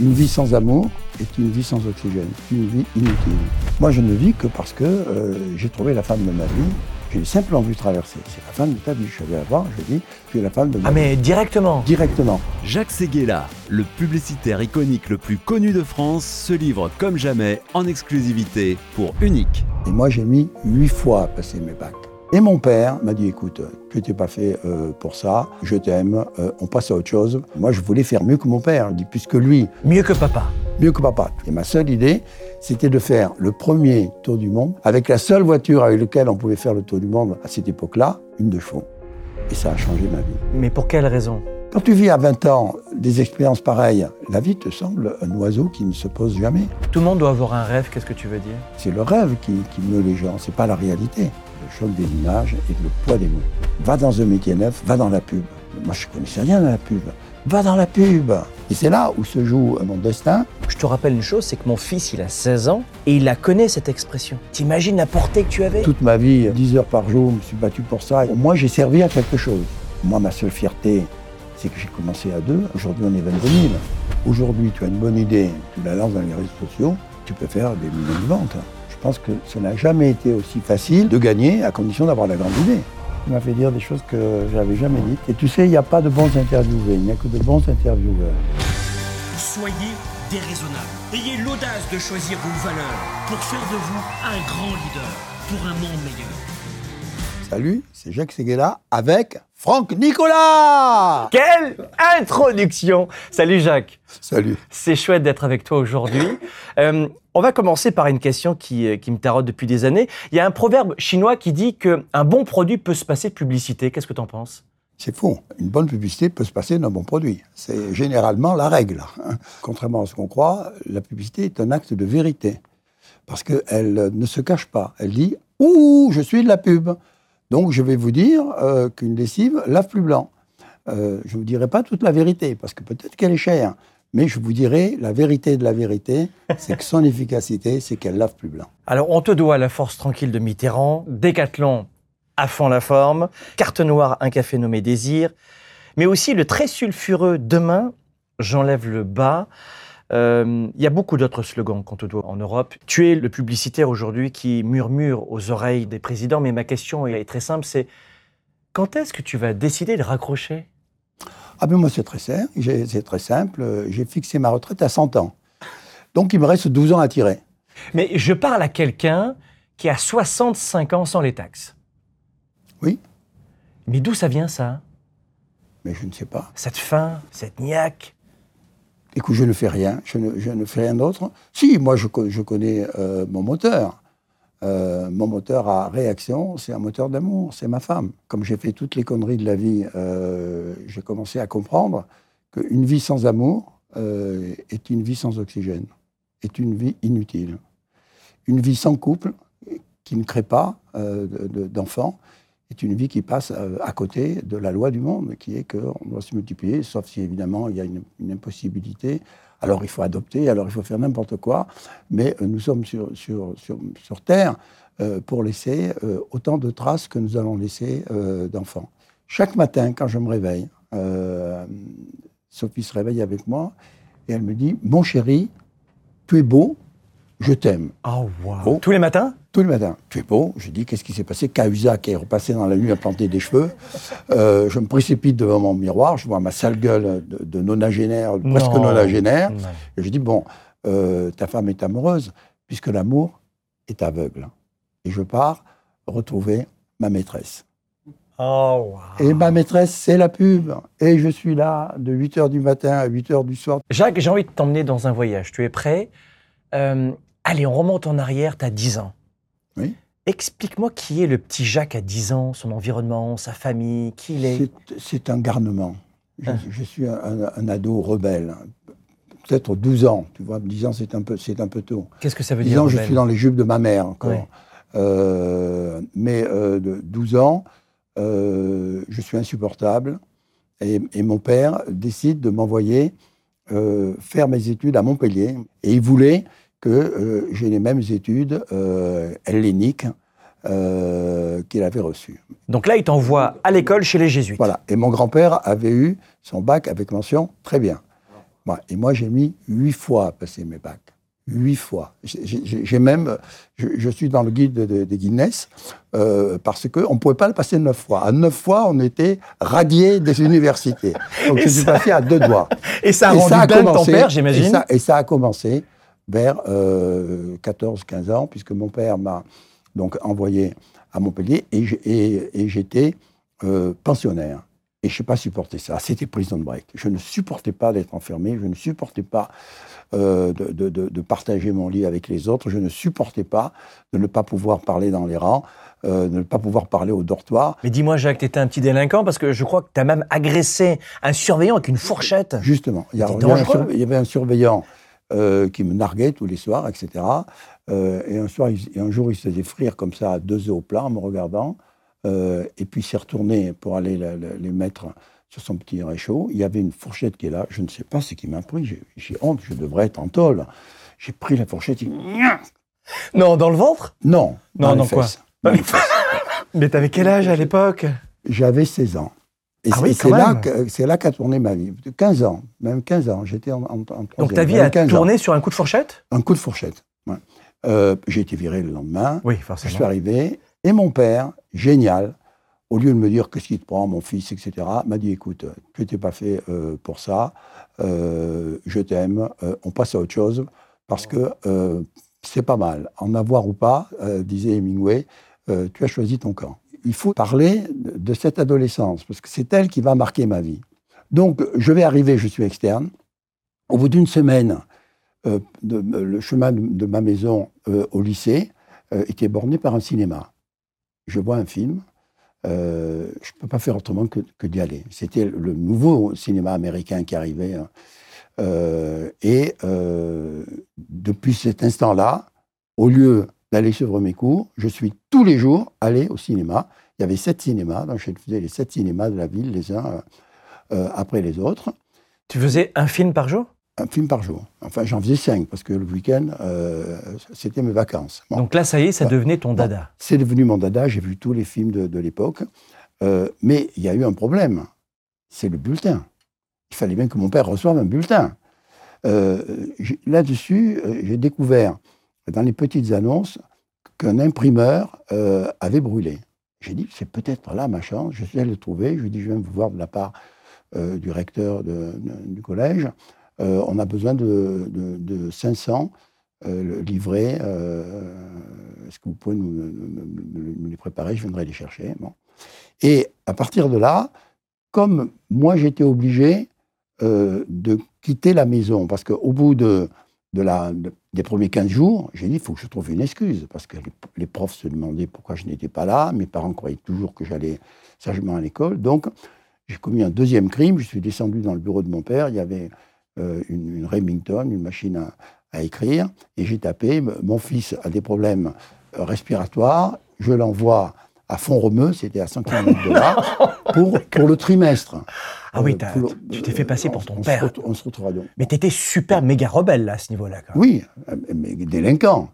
Une vie sans amour est une vie sans oxygène, une vie inutile. Moi, je ne vis que parce que euh, j'ai trouvé la femme de ma vie. J'ai simplement vu traverser. C'est la femme de ta vie. Je suis allé la voir, je dis, tu es la femme de ma Ah vie. mais directement Directement. Jacques Séguéla, le publicitaire iconique le plus connu de France, se livre comme jamais en exclusivité pour Unique. Et moi, j'ai mis huit fois à passer mes bacs. Et mon père m'a dit, écoute, tu n'étais pas fait euh, pour ça, je t'aime, euh, on passe à autre chose. Moi, je voulais faire mieux que mon père, puisque lui, Mieux que papa. mieux que papa. Et ma seule idée, c'était de faire le premier tour du monde avec la seule voiture avec laquelle on pouvait faire le tour du monde à cette époque-là, une de chevaux. Et ça a changé ma vie. Mais pour quelle raison? Quand tu vis à 20 ans des expériences pareilles, la vie te semble un oiseau qui ne se pose jamais. Tout le monde doit avoir un rêve, qu'est-ce que tu veux dire? C'est le rêve qui, qui meut les gens, c'est pas la réalité. Choc des images et le poids des mots. Va dans un métier neuf, va dans la pub. Moi, je connaissais rien à la pub. Va dans la pub. Et c'est là où se joue mon destin. Je te rappelle une chose, c'est que mon fils, il a 16 ans et il la connaît cette expression. T'imagines la portée que tu avais? Toute ma vie, 10 heures par jour, je me suis battu pour ça. Au moins, j'ai servi à quelque chose. Moi, ma seule fierté, c'est que j'ai commencé à deux. Aujourd'hui, on est 22 000. Aujourd'hui, tu as une bonne idée, tu la lances dans les réseaux sociaux, tu peux faire des millions de ventes. Je pense que ça n'a jamais été aussi facile de gagner à condition d'avoir la grande idée. Il m'a fait dire des choses que je n'avais jamais dites. Et tu sais, il n'y a pas de bons interviewés, il n'y a que de bons intervieweurs. Soyez déraisonnable. Ayez l'audace de choisir vos valeurs pour faire de vous un grand leader pour un monde meilleur. Salut, c'est Jacques Seguela avec Franck Nicolas Quelle introduction Salut Jacques Salut. C'est chouette d'être avec toi aujourd'hui. Euh, on va commencer par une question qui, euh, qui me tarote depuis des années. Il y a un proverbe chinois qui dit qu'un bon produit peut se passer de publicité. Qu'est-ce que tu en penses? C'est faux. Une bonne publicité peut se passer d'un bon produit. C'est généralement la règle. hein. Contrairement à ce qu'on croit, la publicité est un acte de vérité. Parce qu'elle ne se cache pas. Elle dit Ouh, je suis de la pub. Donc je vais vous dire euh, qu'une lessive lave plus blanc. Euh, je ne vous dirai pas toute la vérité, parce que peut-être qu'elle est chère. Mais je vous dirai la vérité de la vérité, c'est que son efficacité, c'est qu'elle lave plus blanc. Alors, on te doit la force tranquille de Mitterrand, Décathlon à fond la forme, Carte Noire, un café nommé Désir, mais aussi le très sulfureux Demain, j'enlève le bas. Euh, Il y a beaucoup d'autres slogans qu'on te doit en Europe. Tu es le publicitaire aujourd'hui qui murmure aux oreilles des présidents, mais ma question est très simple, c'est quand est-ce que tu vas décider de raccrocher? Ah ben moi c'est très simple, c'est très simple, j'ai fixé ma retraite à 100 ans. Donc il me reste 12 ans à tirer. Mais je parle à quelqu'un qui a 65 ans sans les taxes. Oui, Mais d'où ça vient ça? Mais je ne sais pas. Cette faim, cette niaque Écoute, je ne fais rien, je ne, je ne fais rien d'autre. Si, moi je, co- je connais euh, mon moteur. Euh, mon moteur à réaction, c'est un moteur d'amour, c'est ma femme. Comme j'ai fait toutes les conneries de la vie, euh, j'ai commencé à comprendre qu'une vie sans amour est une vie sans oxygène, est une vie inutile. Une vie sans couple, qui ne crée pas de- de- d'enfants, est une vie qui passe euh, à côté de la loi du monde, qui est qu'on doit se multiplier, sauf si évidemment il y a une, une impossibilité. Alors il faut adopter, alors il faut faire n'importe quoi, mais euh, nous sommes sur, sur, sur, sur Terre euh, pour laisser euh, autant de traces que nous allons laisser euh, d'enfants. Chaque matin, quand je me réveille, Sophie se réveille avec moi et elle me dit Mon chéri, tu es beau, je t'aime. Oh, wow. Oh. Tous les matins? Tous les matins. Tu es beau. Je dis, qu'est-ce qui s'est passé? Cahuzac est repassé dans la nuit à planter des cheveux. Euh, je me précipite devant mon miroir. Je vois ma sale gueule de, de nonagénaire, presque Non. nonagénaire. Et je dis, bon, euh, ta femme est amoureuse, puisque l'amour est aveugle. Et je pars retrouver ma maîtresse. Oh, wow. Et ma maîtresse, c'est la pub. Et je suis là de 8 h du matin à 8 h du soir. Jacques, j'ai envie de t'emmener dans un voyage. Tu es prêt? Euh, Allez, on remonte en arrière, tu as 10 ans. Oui. Explique-moi qui est le petit Jacques à 10 ans, son environnement, sa famille, qui il est. C'est- un garnement. Je, Ah. je suis un, un- un ado rebelle. Peut-être 12 ans, tu vois, 10 ans c'est un peu, c'est un peu tôt. Qu'est-ce que ça veut 10 dire ans, je rebelle suis dans les jupes de ma mère encore. Ouais. Euh, mais euh, de 12 ans, euh, je suis insupportable. Et, et mon père décide de m'envoyer euh, faire mes études à Montpellier. Et il voulait que euh, j'ai les mêmes études euh, helléniques euh, qu'il avait reçues. Donc là, il t'envoie à l'école chez les jésuites. Voilà. Et mon grand-père avait eu son bac avec mention très bien. Ouais, et moi, j'ai mis huit fois à passer mes bacs. Huit fois. J'ai même, je, je suis dans le guide de- de- des Guinness euh, parce qu'on ne pouvait pas le passer neuf fois. À neuf fois, on était radié des universités. Donc Et je suis ça- passé à deux doigts. Et ça a Et rendu a dingue ton père, j'imagine. ça, et ça a commencé vers 14-15 ans, puisque mon père m'a donc envoyé à Montpellier et j'ai- et- et j'étais euh, pensionnaire. Et je n'ai pas supporté ça. C'était prison break. Je ne supportais pas d'être enfermé. Je ne supportais pas euh, de, de- de- de partager mon lit avec les autres. Je ne supportais pas de ne pas pouvoir parler dans les rangs, euh, de ne pas pouvoir parler au dortoir. Mais dis-moi, Jacques, t'étais un petit délinquant parce que je crois que t'as même agressé un surveillant avec une fourchette. Justement, y, a- il y avait un surveillant euh, qui me narguait tous les soirs, etc. Euh, et, un soir, il- et un jour, il se faisait frire comme ça à deux œufs au plat en me regardant. Euh, et puis il s'est retourné pour aller la- la- les mettre sur son petit réchaud. Il y avait une fourchette qui est là. Je ne sais pas ce qui m'a pris. J'ai- honte, je devrais être en tôle. J'ai pris la fourchette. il- Non, dans le ventre? Non, Non, dans non, les quoi? fesses. Dans les fesses. Mais t'avais quel âge à l'époque? J'avais 16 ans. Et Ah c'est- oui, c'est quand là, que- qu'a tourné ma vie. 15 ans, même 15 ans. J'étais en, en, en Donc ta vie a 15 ans. tourné sur un coup de fourchette? Un coup de fourchette. ouais. Euh, j'ai été viré le lendemain. Oui, Je forcément. suis arrivé. Et mon père, génial, au lieu de me dire qu'est-ce qui te prend, mon fils, etc., m'a dit écoute, tu n'étais pas fait euh, pour ça. Euh, je t'aime. on passe à autre chose parce que c'est pas mal. En avoir ou pas, disait Hemingway, tu as choisi ton camp. Il faut parler de, cette adolescence parce que c'est elle qui va marquer ma vie. Donc, je vais arriver, je suis externe. Au bout d'une semaine, euh, de- le chemin de, ma maison euh, au lycée euh, était borné par un cinéma. Je vois un film, euh, je ne peux pas faire autrement que, d'y aller. C'était le nouveau cinéma américain qui arrivait. hein. Euh, et euh, depuis cet instant-là, au lieu d'aller suivre mes cours, je suis tous les jours allé au cinéma. Il y avait sept cinémas, donc je faisais les sept cinémas de la ville, les uns euh, euh, après les autres Tu faisais un film par jour? Un film par jour. Enfin, j'en faisais cinq parce que le week-end, euh, c'était mes vacances. Bon. Donc là, ça y est, ça devenait ton dada. C'est devenu mon dada, j'ai vu tous les films de, de l'époque. Euh, mais il y a eu un problème, c'est le bulletin. Il fallait bien que mon père reçoive un bulletin. Là-dessus, j'ai découvert dans les petites annonces qu'un imprimeur euh, avait brûlé. J'ai dit, c'est peut-être là ma chance. Je suis allé le trouver. Je lui ai dit, je viens vous voir de la part euh, du recteur du collège. Euh, on a besoin de, de- de 500 euh, livrés. Est-ce que vous pouvez nous, nous- les préparer? Je viendrai les chercher. Bon. Et à partir de là, comme moi j'étais obligé de quitter la maison, parce qu'au bout de, de la, de- des premiers 15 jours, j'ai dit, il faut que je trouve une excuse, parce que les, profs se demandaient pourquoi je n'étais pas là, mes parents croyaient toujours que j'allais sagement à l'école, donc j'ai commis un deuxième crime, je suis descendu dans le bureau de mon père, il y avait euh, une, Remington, une machine à, à écrire, et j'ai tapé, mon fils a des problèmes euh, respiratoires, je l'envoie à Font-Romeu, c'était à 100 km de là, pour, pour le trimestre. Ah oui, Euh, pour tu t'es fait passer pour on- ton on père. on se retrouvera donc. Mais t'étais super méga rebelle là, à ce niveau-là. Oui, euh, mais délinquant.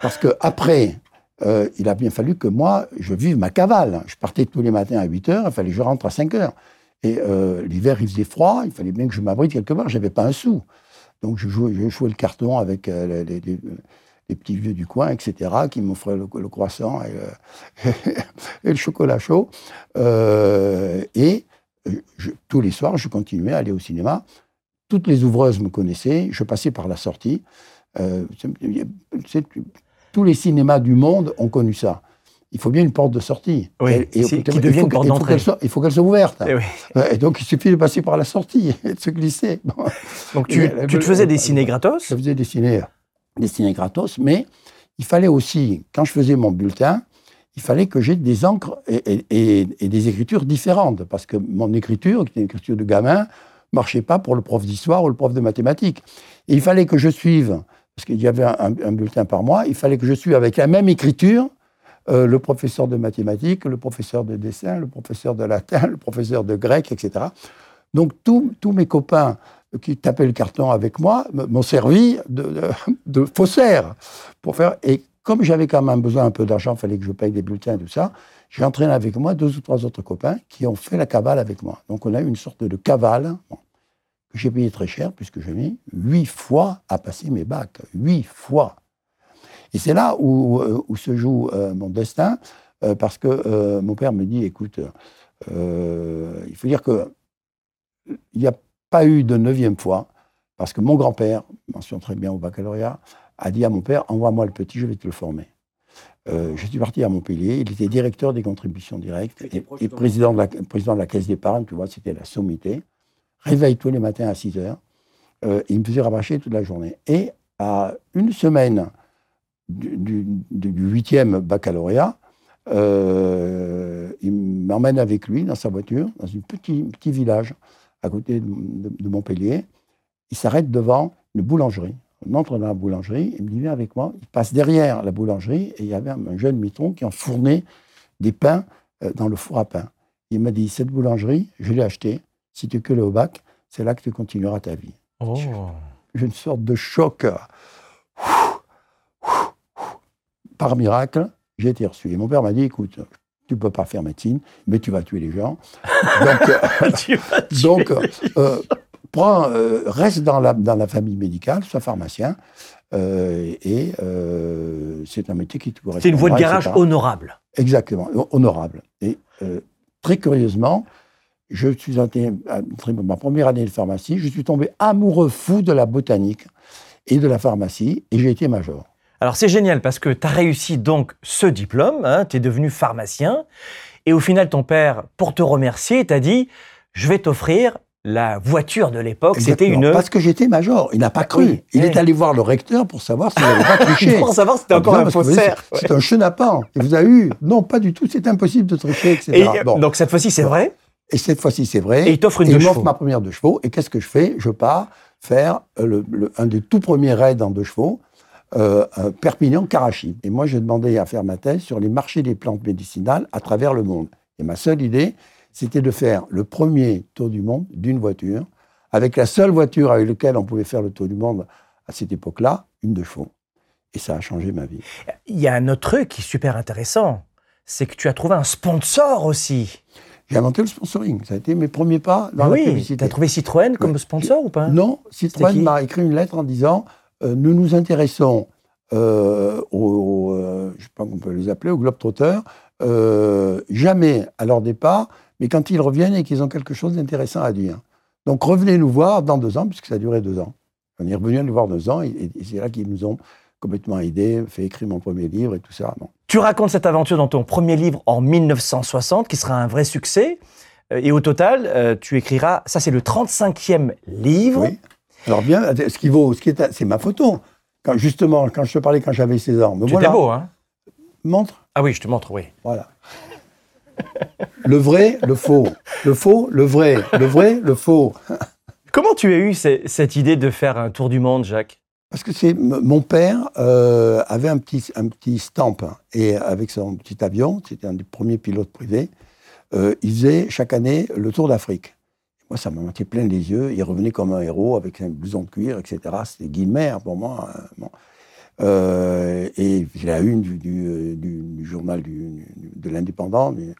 Parce que après, euh, il a bien fallu que moi, je vive ma cavale. Je partais tous les matins à 8 heures, il fallait que je rentre à 5 heures. Et euh, l'hiver, il faisait froid, il fallait bien que je m'abrite quelque part, je n'avais pas un sou. Donc je jouais, je jouais le carton avec euh, les, les- les petits vieux du coin, etc., qui m'offraient le, le croissant et, le- et le chocolat chaud. Euh, et je- tous les soirs, je continuais à aller au cinéma. Toutes les ouvreuses me connaissaient, je passais par la sortie. Euh, tous les cinémas du monde ont connu ça. Il faut bien une porte de sortie. Oui, Et- et qui faut devient une porte il faut d'entrée. qu'elle soit- Il faut qu'elle soit ouverte. Eh oui. Et donc, il suffit de passer par la sortie et de se glisser. Bon. Donc tu, Et- tu te faisais des ciné gratos? Je faisais des ciné, des ciné gratos, mais il fallait aussi, quand je faisais mon bulletin, il fallait que j'ai des encres et, des écritures différentes, parce que mon écriture, qui était une écriture de gamin, marchait pas pour le prof d'histoire ou le prof de mathématiques. Il fallait que je suive, parce qu'il y avait un, bulletin par mois, il fallait que je suive avec la même écriture euh, le professeur de mathématiques, le professeur de dessin, le professeur de latin, le professeur de grec, etc. Donc tous mes copains qui tapaient le carton avec moi m'ont servi de, de, de faussaire pour faire. Comme j'avais quand même besoin un peu d'argent, il fallait que je paye des bulletins et tout ça. J'ai entraîné avec moi deux ou trois autres copains qui ont fait la cavale avec moi. Donc on a eu une sorte de cavale. Que j'ai payé très cher, puisque j'ai mis huit fois à passer mes bacs. Huit fois. Et c'est là où, euh, se joue euh, mon destin, euh, parce que mon père me dit, écoute, il faut dire que il n'y a pas eu de neuvième fois, parce que mon grand-père, mention très bien au baccalauréat, a dit à mon père, envoie-moi le petit, je vais te le former. je suis parti à Montpellier, il était directeur des contributions directes et, président, de la, président de la caisse d'épargne, tu vois, c'était la sommité. Réveille tous les matins à 6 heures. il me faisait rabâcher toute la journée. Et à une semaine du, huitième baccalauréat, euh, il m'emmène avec lui dans sa voiture, dans un petit, petit village à côté de, Montpellier. Il s'arrête devant une boulangerie. On entre dans la boulangerie, il me dit Viens avec moi. Il passe derrière la boulangerie et il y avait un, jeune mitron qui enfournait des pains euh, dans le four à pain. Il m'a dit Cette boulangerie, je l'ai achetée. Si tu es au bac, c'est là que tu continueras ta vie. Oh. J'ai une sorte de choc par miracle, j'ai été reçu. Et mon père m'a dit, écoute, tu ne peux pas faire médecine, mais tu vas tuer les gens. Donc, euh, euh, euh, reste dans la, dans la famille médicale, sois pharmacien. et c'est un métier qui te correspond. C'est une voie de garage honorable. Exactement, honorable. Et très curieusement, je suis entré, ma première année de pharmacie, je suis tombé amoureux fou de la botanique et de la pharmacie, et j'ai été major. Alors c'est génial parce que tu as réussi donc ce diplôme, hein, tu es devenu pharmacien, et au final ton père, pour te remercier, t'a dit, je vais t'offrir la voiture de l'époque, c'était une... Parce que j'étais major, il n'a pas cru. il est allé voir le recteur pour savoir s'il n'avait pas triché. pour savoir si c'était encore un faussaire. C'est un chenapan. Il vous a eu. Non, pas du tout, c'est impossible de tricher, etc. Donc cette fois-ci, c'est vrai Et cette fois-ci, c'est vrai. Et il t'offre une de chevaux. ma première de chevaux. Et qu'est-ce que je fais? Je pars faire le, un des tout premiers raids en deux chevaux euh, Perpignan-Karachi. Et moi, j'ai demandé à faire ma thèse sur les marchés des plantes médicinales à travers le monde. Et ma seule idée, c'était de faire le premier tour du monde d'une voiture, avec la seule voiture avec laquelle on pouvait faire le tour du monde à cette époque-là, une de chevaux. Et ça a changé ma vie. Il y a un autre truc qui est super intéressant, c'est que tu as trouvé un sponsor aussi. J'ai inventé le sponsoring. Ça a été mes premiers pas dans la publicité. Tu as trouvé Citroën comme sponsor ou pas? Non, Citroën m'a écrit une lettre en disant euh, nous nous intéressons euh, aux, euh, je sais pas qu'on peut les appeler, aux Globetrotters, jamais à leur départ, mais quand ils reviennent et qu'ils ont quelque chose d'intéressant à dire. Donc revenez nous voir dans deux ans, puisque ça a duré deux ans. On est revenu nous voir deux ans, et, c'est là qu'ils nous ont complètement aidés, fait écrire mon premier livre et tout ça. Tu racontes cette aventure dans ton premier livre en 1960, qui sera un vrai succès. Et au total, tu écriras, ça c'est le 35e livre. Oui. Alors bien, ce qui vaut, ce qui est, c'est ma photo. Quand, justement, quand je te parlais quand j'avais 16 ans. Mais tu voilà. beau, hein? Montre. Ah oui, je te montre, oui. Voilà. le vrai, le faux. Le faux, le vrai. Le vrai, le faux. Comment tu as eu cette idée de faire un tour du monde, Jacques? Parce que c'est mon père euh, avait un petit, un petit stamp hein, et avec son petit avion, c'était un des premiers pilotes privés, euh, il faisait chaque année le tour d'Afrique. Moi, ça m'a monté plein les yeux. Il revenait comme un héros avec un blouson de cuir, etc. C'était Guilmer pour moi. Hein, euh, et j'ai la une du, du, journal de l'Indépendant, du,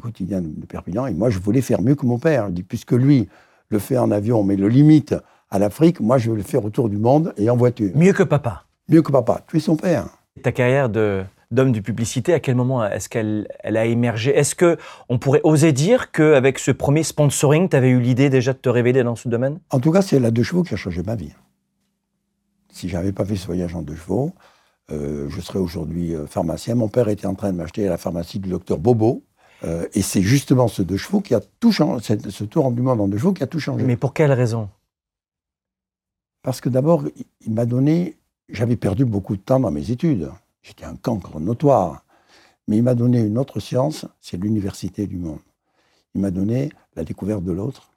quotidien de Perpignan. Et moi, je voulais faire mieux que mon père. puisque lui le fait en avion, mais le limite à l'Afrique, moi, je veux le faire autour du monde et en voiture. Mieux que papa. Mieux que papa. Tu es son père. Ta carrière de d'homme de publicité, à quel moment est-ce qu'elle elle a émergé? Est-ce que on pourrait oser dire qu'avec ce premier sponsoring, tu avais eu l'idée déjà de te révéler dans ce domaine? En tout cas, c'est la deux chevaux qui a changé ma vie. Si j'avais pas fait ce voyage en deux chevaux, euh, je serais aujourd'hui euh, pharmacien. Mon père était en train de m'acheter à la pharmacie du docteur Bobo. Euh, et c'est justement ce deux chevaux qui a tout changé, ce tour du monde en deux chevaux qui a tout changé. Mais pour quelle raison? Parce que d'abord, il m'a donné, j'avais perdu beaucoup de temps dans mes études. J'étais un cancre notoire. Mais il m'a donné une autre science, c'est l'université du monde. Il m'a donné la découverte de l'autre,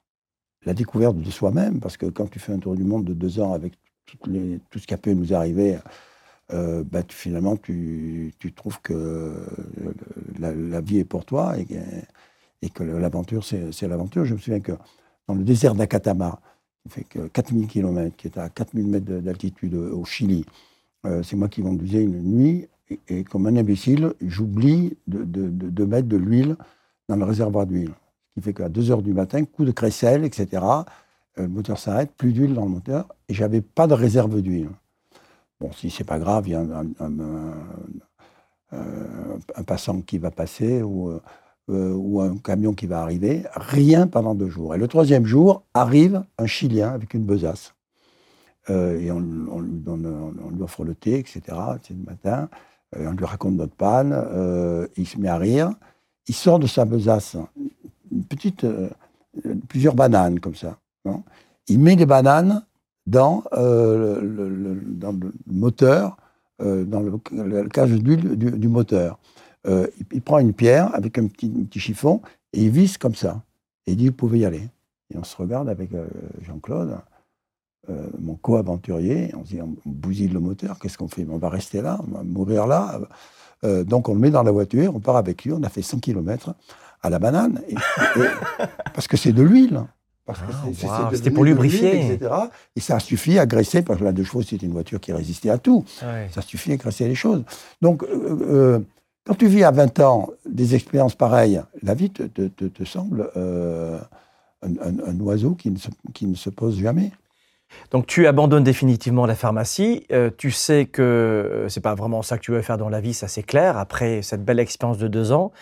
la découverte de soi-même, parce que quand tu fais un tour du monde de deux ans avec tout ce qui a pu nous arriver, euh, bah, finalement, tu, trouves que la, vie est pour toi et, que l'aventure, c'est l'aventure. Je me souviens que dans le désert d'Akatama, qui fait que 4000 km, qui est à 4000 mètres d'altitude au Chili, euh, c'est moi qui conduisais une nuit, et, comme un imbécile, j'oublie de, mettre de l'huile dans le réservoir d'huile. Ce qui fait qu'à 2 heures du matin, coup de crécelle, etc., euh, le moteur s'arrête, plus d'huile dans le moteur, et j'avais pas de réserve d'huile. Bon, si c'est pas grave, il y a un, euh, passant qui va passer ou, euh, euh, ou un camion qui va arriver, rien pendant deux jours. Et le troisième jour, arrive un Chilien avec une besace. Euh, et on, lui offre le thé, etc. C'est le matin. Euh, on lui raconte notre panne. euh, il se met à rire. Il sort de sa besace une petite, euh, euh, plusieurs bananes comme ça. Il met les bananes dans, euh, le, moteur, euh, dans le, cage d'huile du, moteur. Euh, il, prend une pierre avec un petit, chiffon et il visse comme ça. Et il dit, vous pouvez y aller. Et on se regarde avec Jean-Claude, mon co-aventurier, on se dit, on bousille le moteur, qu'est-ce qu'on fait? On va rester là, on va mourir là. Donc on le met dans la voiture, on part avec lui, on a fait 100 km à la banane, parce que c'est de l'huile. Parce que Ah, c'était pour lubrifier. etc. Et ça suffit à graisser, parce que la deux chevaux, c'était une voiture qui résistait à tout. Ouais. Ça suffit à graisser les choses. Donc, euh, euh, quand tu vis à 20 ans des expériences pareilles, la vie te, te- te- te semble euh, un, un- un oiseau qui ne, se, qui ne se pose jamais. Donc tu abandonnes définitivement la pharmacie. Euh, tu sais que c'est pas vraiment ça que tu veux faire dans la vie, ça c'est clair. Après cette belle expérience de deux ans,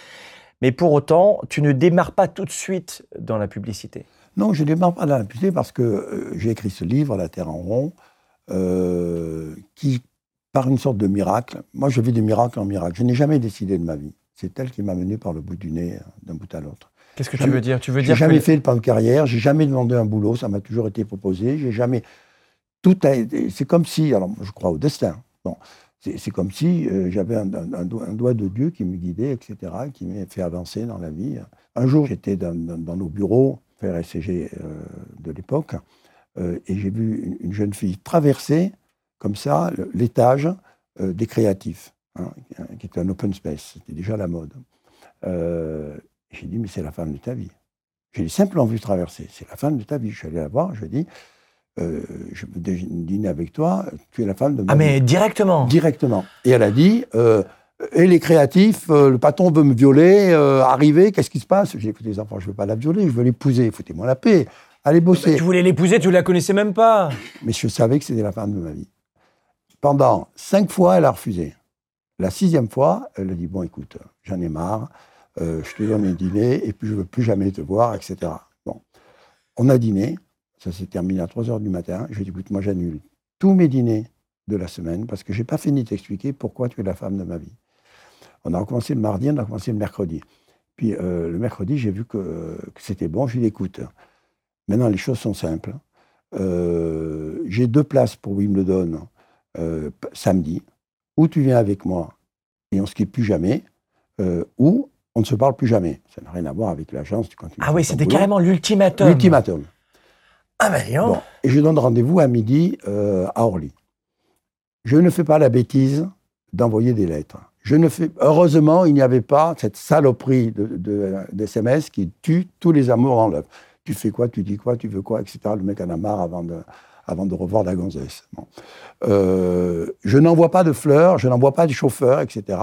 mais pour autant, tu ne démarres pas tout de suite dans la publicité. Non, je ne démarre pas la publicité parce que euh, j'ai écrit ce livre, La Terre en rond, euh, qui, par une sorte de miracle, moi je vis des miracles en miracles. Je n'ai jamais décidé de ma vie. C'est elle qui m'a mené par le bout du nez, euh, d'un bout à l'autre. Qu'est-ce que tu Jamais- veux dire? Tu veux J'ai dire jamais que... fait le plan de carrière, j'ai jamais demandé un boulot, ça m'a toujours été proposé. J'ai jamais. Tout a été. C'est comme si, alors je crois au destin. Bon, c'est comme si euh, j'avais un, doigt, un doigt de Dieu qui me guidait, etc., qui m'a fait avancer dans la vie. Un jour, j'étais dans, dans- dans nos bureaux, faire SCG euh, de l'époque, euh, et j'ai vu une, une jeune fille traverser comme ça l'étage euh, des créatifs, hein, qui était un open space. C'était déjà la mode. Euh, j'ai dit, mais c'est la femme de ta vie. Je l'ai simplement vu traverser. C'est la femme de ta vie. Je suis allé la voir, je lui ai dit, euh, je veux dî- dîner avec toi, tu es la femme de ma Ah vie. mais directement. Directement. Et elle a dit, euh, et les créatifs, euh, le patron veut me violer, euh, arriver, qu'est-ce qui se passe? J'ai dit, écoutez les enfants, je ne veux pas la violer, je veux l'épouser, foutez-moi la paix, allez bosser. Tu voulais l'épouser, tu la connaissais même pas. Mais je savais que c'était la femme de ma vie. Pendant cinq fois, elle a refusé. La sixième fois, elle a dit Bon, écoute, j'en ai marre, euh, je te donne un dîner et puis je ne veux plus jamais te voir, etc. Bon. On a dîné, ça s'est terminé à 3 heures du matin. Je lui ai dit Écoute, moi, j'annule tous mes dîners de la semaine parce que je n'ai pas fini de t'expliquer pourquoi tu es la femme de ma vie. On a recommencé le mardi, on a recommencé le mercredi. Puis euh, le mercredi, j'ai vu que, que c'était bon. Je lui ai dit Écoute, maintenant, les choses sont simples. Euh, j'ai deux places pour Wimbledon euh, samedi, ou tu viens avec moi et on ne se quitte plus jamais, euh, ou on ne se parle plus jamais. Ça n'a rien à voir avec l'agence. tu continues Ah oui, c'était carrément l'ultimatum. L'ultimatum. Ah ben. Bon. Et je donne rendez-vous à midi à Orly. Je ne fais pas la bêtise d'envoyer des lettres. Heureusement, il n'y avait pas cette saloperie de, d'SMS qui tue tous les amours en l'œuvre. Tu fais quoi, tu dis quoi, tu veux quoi, etc. Le mec en a marre avant de, revoir la gonzesse. Euh, je n'envoie pas de fleurs, je n'envoie pas de chauffeur, etc.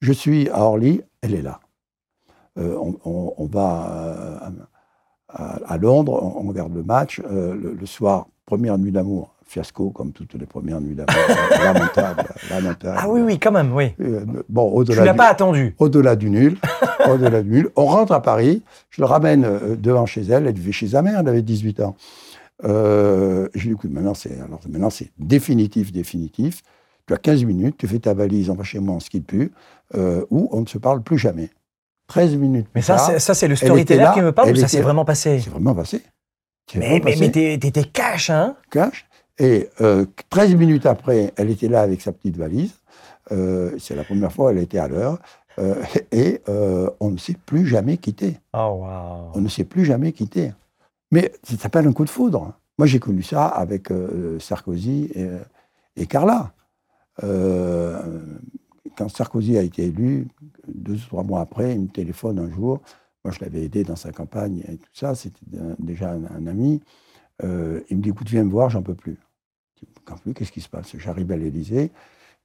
Je suis à Orly, elle est là. Euh, on, va euh, à, Londres, on, regarde le match. le soir, première nuit d'amour, fiasco, comme toutes les premières nuits d'amour. lamentable, lamentable. Ah oui, oui, quand même, oui. Euh, bon, Tu au-delà l'as du, pas attendu. au-delà du nul, au-delà du nul. On rentre à Paris, je le ramène euh, devant chez elle, elle vivait chez sa mère, elle avait 18 ans. Euh, je lui dis, écoute, maintenant c'est, alors, maintenant c'est définitif, définitif. Tu as 15 minutes, tu fais ta valise, on va chez moi, on se quitte plus, euh, ou on ne se parle plus jamais. 13 minutes Mais plus ça, c'est, ça, c'est le storyteller qui me parle ou ça s'est vraiment passé? C'est vraiment passé. Mais, mais, mais t'étais cash, hein? Cash? Et euh, 13 minutes après, elle était là avec sa petite valise. Euh, c'est la première fois elle était à l'heure. Euh, et euh, on ne s'est plus jamais quitté. Oh. On ne s'est plus jamais quitté. Mais ça s'appelle un coup de foudre. Moi, j'ai connu ça avec euh, Sarkozy et, et Carla. Euh, quand Sarkozy a été élu, deux ou trois mois après, il me téléphone un jour. Moi, je l'avais aidé dans sa campagne et tout ça. C'était déjà un, un ami. Euh, il me dit, écoute, viens me voir, j'en peux plus. Plus, qu'est-ce qui se passe? J'arrive à l'Élysée.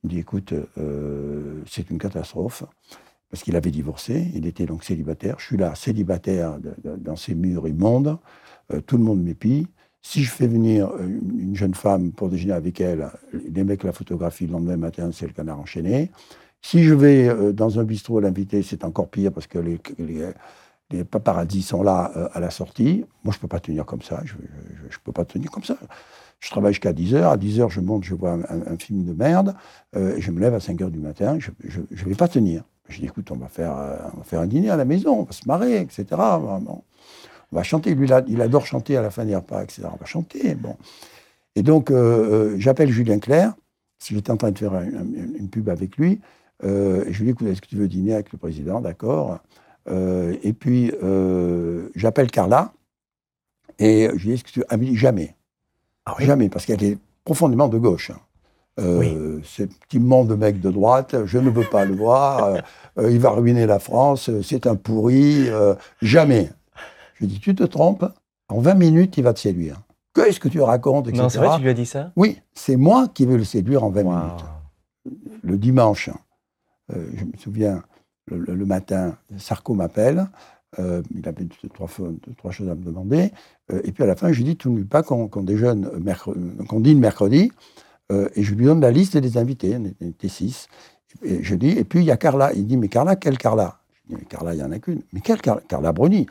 Il me dit, écoute, euh, c'est une catastrophe. Parce qu'il avait divorcé, il était donc célibataire. Je suis là, célibataire, dans ces murs immondes. Euh, tout le monde m'épie. Si je fais venir euh, une une jeune femme pour déjeuner avec elle, les mecs la photographient le lendemain matin, c'est le canard enchaîné. Si je vais dans un bistrot l'inviter, c'est encore pire parce que les, les, paparazzis sont là à la sortie. Moi, je ne peux pas tenir comme ça. Je ne peux pas tenir comme ça. Je travaille jusqu'à 10h. À 10h, je monte, je vois un, film de merde. euh, je me lève à 5h du matin. Je ne vais pas tenir. Je dis, écoute, on va, faire, euh, on va faire un dîner à la maison, on va se marrer, etc. On va chanter. Il, adore chanter à la fin des repas, etc. On va chanter. Bon. Et donc, euh, j'appelle Julien Clerc, j'étais en train de faire un- un- une pub avec lui. Je lui dis, écoute, est-ce que tu veux dîner avec le président? D'accord. Et puis, j'appelle Carla, et je lui dis, est-ce que tu veux? Jamais. Ah oui Jamais, parce qu'elle est profondément de gauche. hein. Euh, C'est petit monde de mec de droite, je ne veux pas le voir, euh, euh, il va ruiner la France, euh, c'est un pourri, euh, jamais. Je lui dis, tu te trompes, en 20 minutes, il va te séduire. Qu'est-ce que tu racontes, etc. Non, c'est vrai, tu lui as dit ça? Oui, c'est moi qui vais le séduire en 20 Waouh. minutes. Le dimanche, je me souviens, le matin, Sarko m'appelle, euh, il avait deux, trois, fois- deux, trois choses à me demander, euh, et puis à la fin, je lui dis, tu n'oublies pas qu'on qu'on déjeune, mercredi, qu'on dîne mercredi, euh, et je lui donne la liste des invités, on était six, et je dis, et puis il y a Carla, il dit, mais Carla, quelle Carla? Je dis, mais Carla, il n'y en a qu'une. Mais quelle Carla Carla Bruni?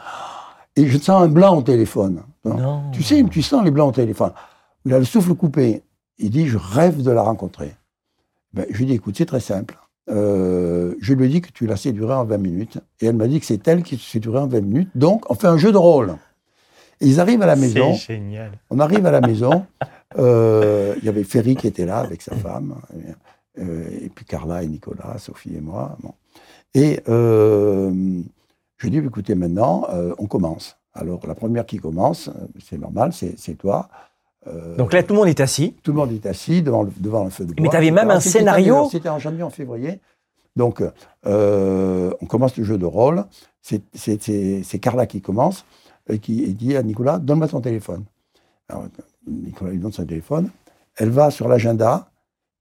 Et je sens un blanc au téléphone. Non. Tu sais, tu sens les blancs au téléphone. Il a le souffle coupé. Il dit, je rêve de la rencontrer. Ben, je lui dis, écoute, c'est très simple. Euh, je lui ai dit que tu la séduirais en 20 minutes. Et elle m'a dit que c'est elle qui te séduirait en 20 minutes. Donc, on fait un jeu de rôle. Et ils arrivent à la maison. C'est génial. On arrive à la maison. euh, Il y avait Ferry qui était là avec sa femme. euh, et puis Carla et Nicolas, Sophie et moi. bon. Et je dis, écoutez, maintenant, on commence. Alors, la première qui commence, c'est normal, c'est toi. Euh, Donc là, tout le monde est assis. tout le monde est assis devant le, devant le feu de bois. Mais t'avais etc. même un scénario C'était en janvier, en février. Donc, euh, on commence le jeu de rôle. C'est- Carla qui commence et qui dit à Nicolas Donne-moi ton téléphone. Alors, Nicolas lui donne son téléphone. Elle va sur l'agenda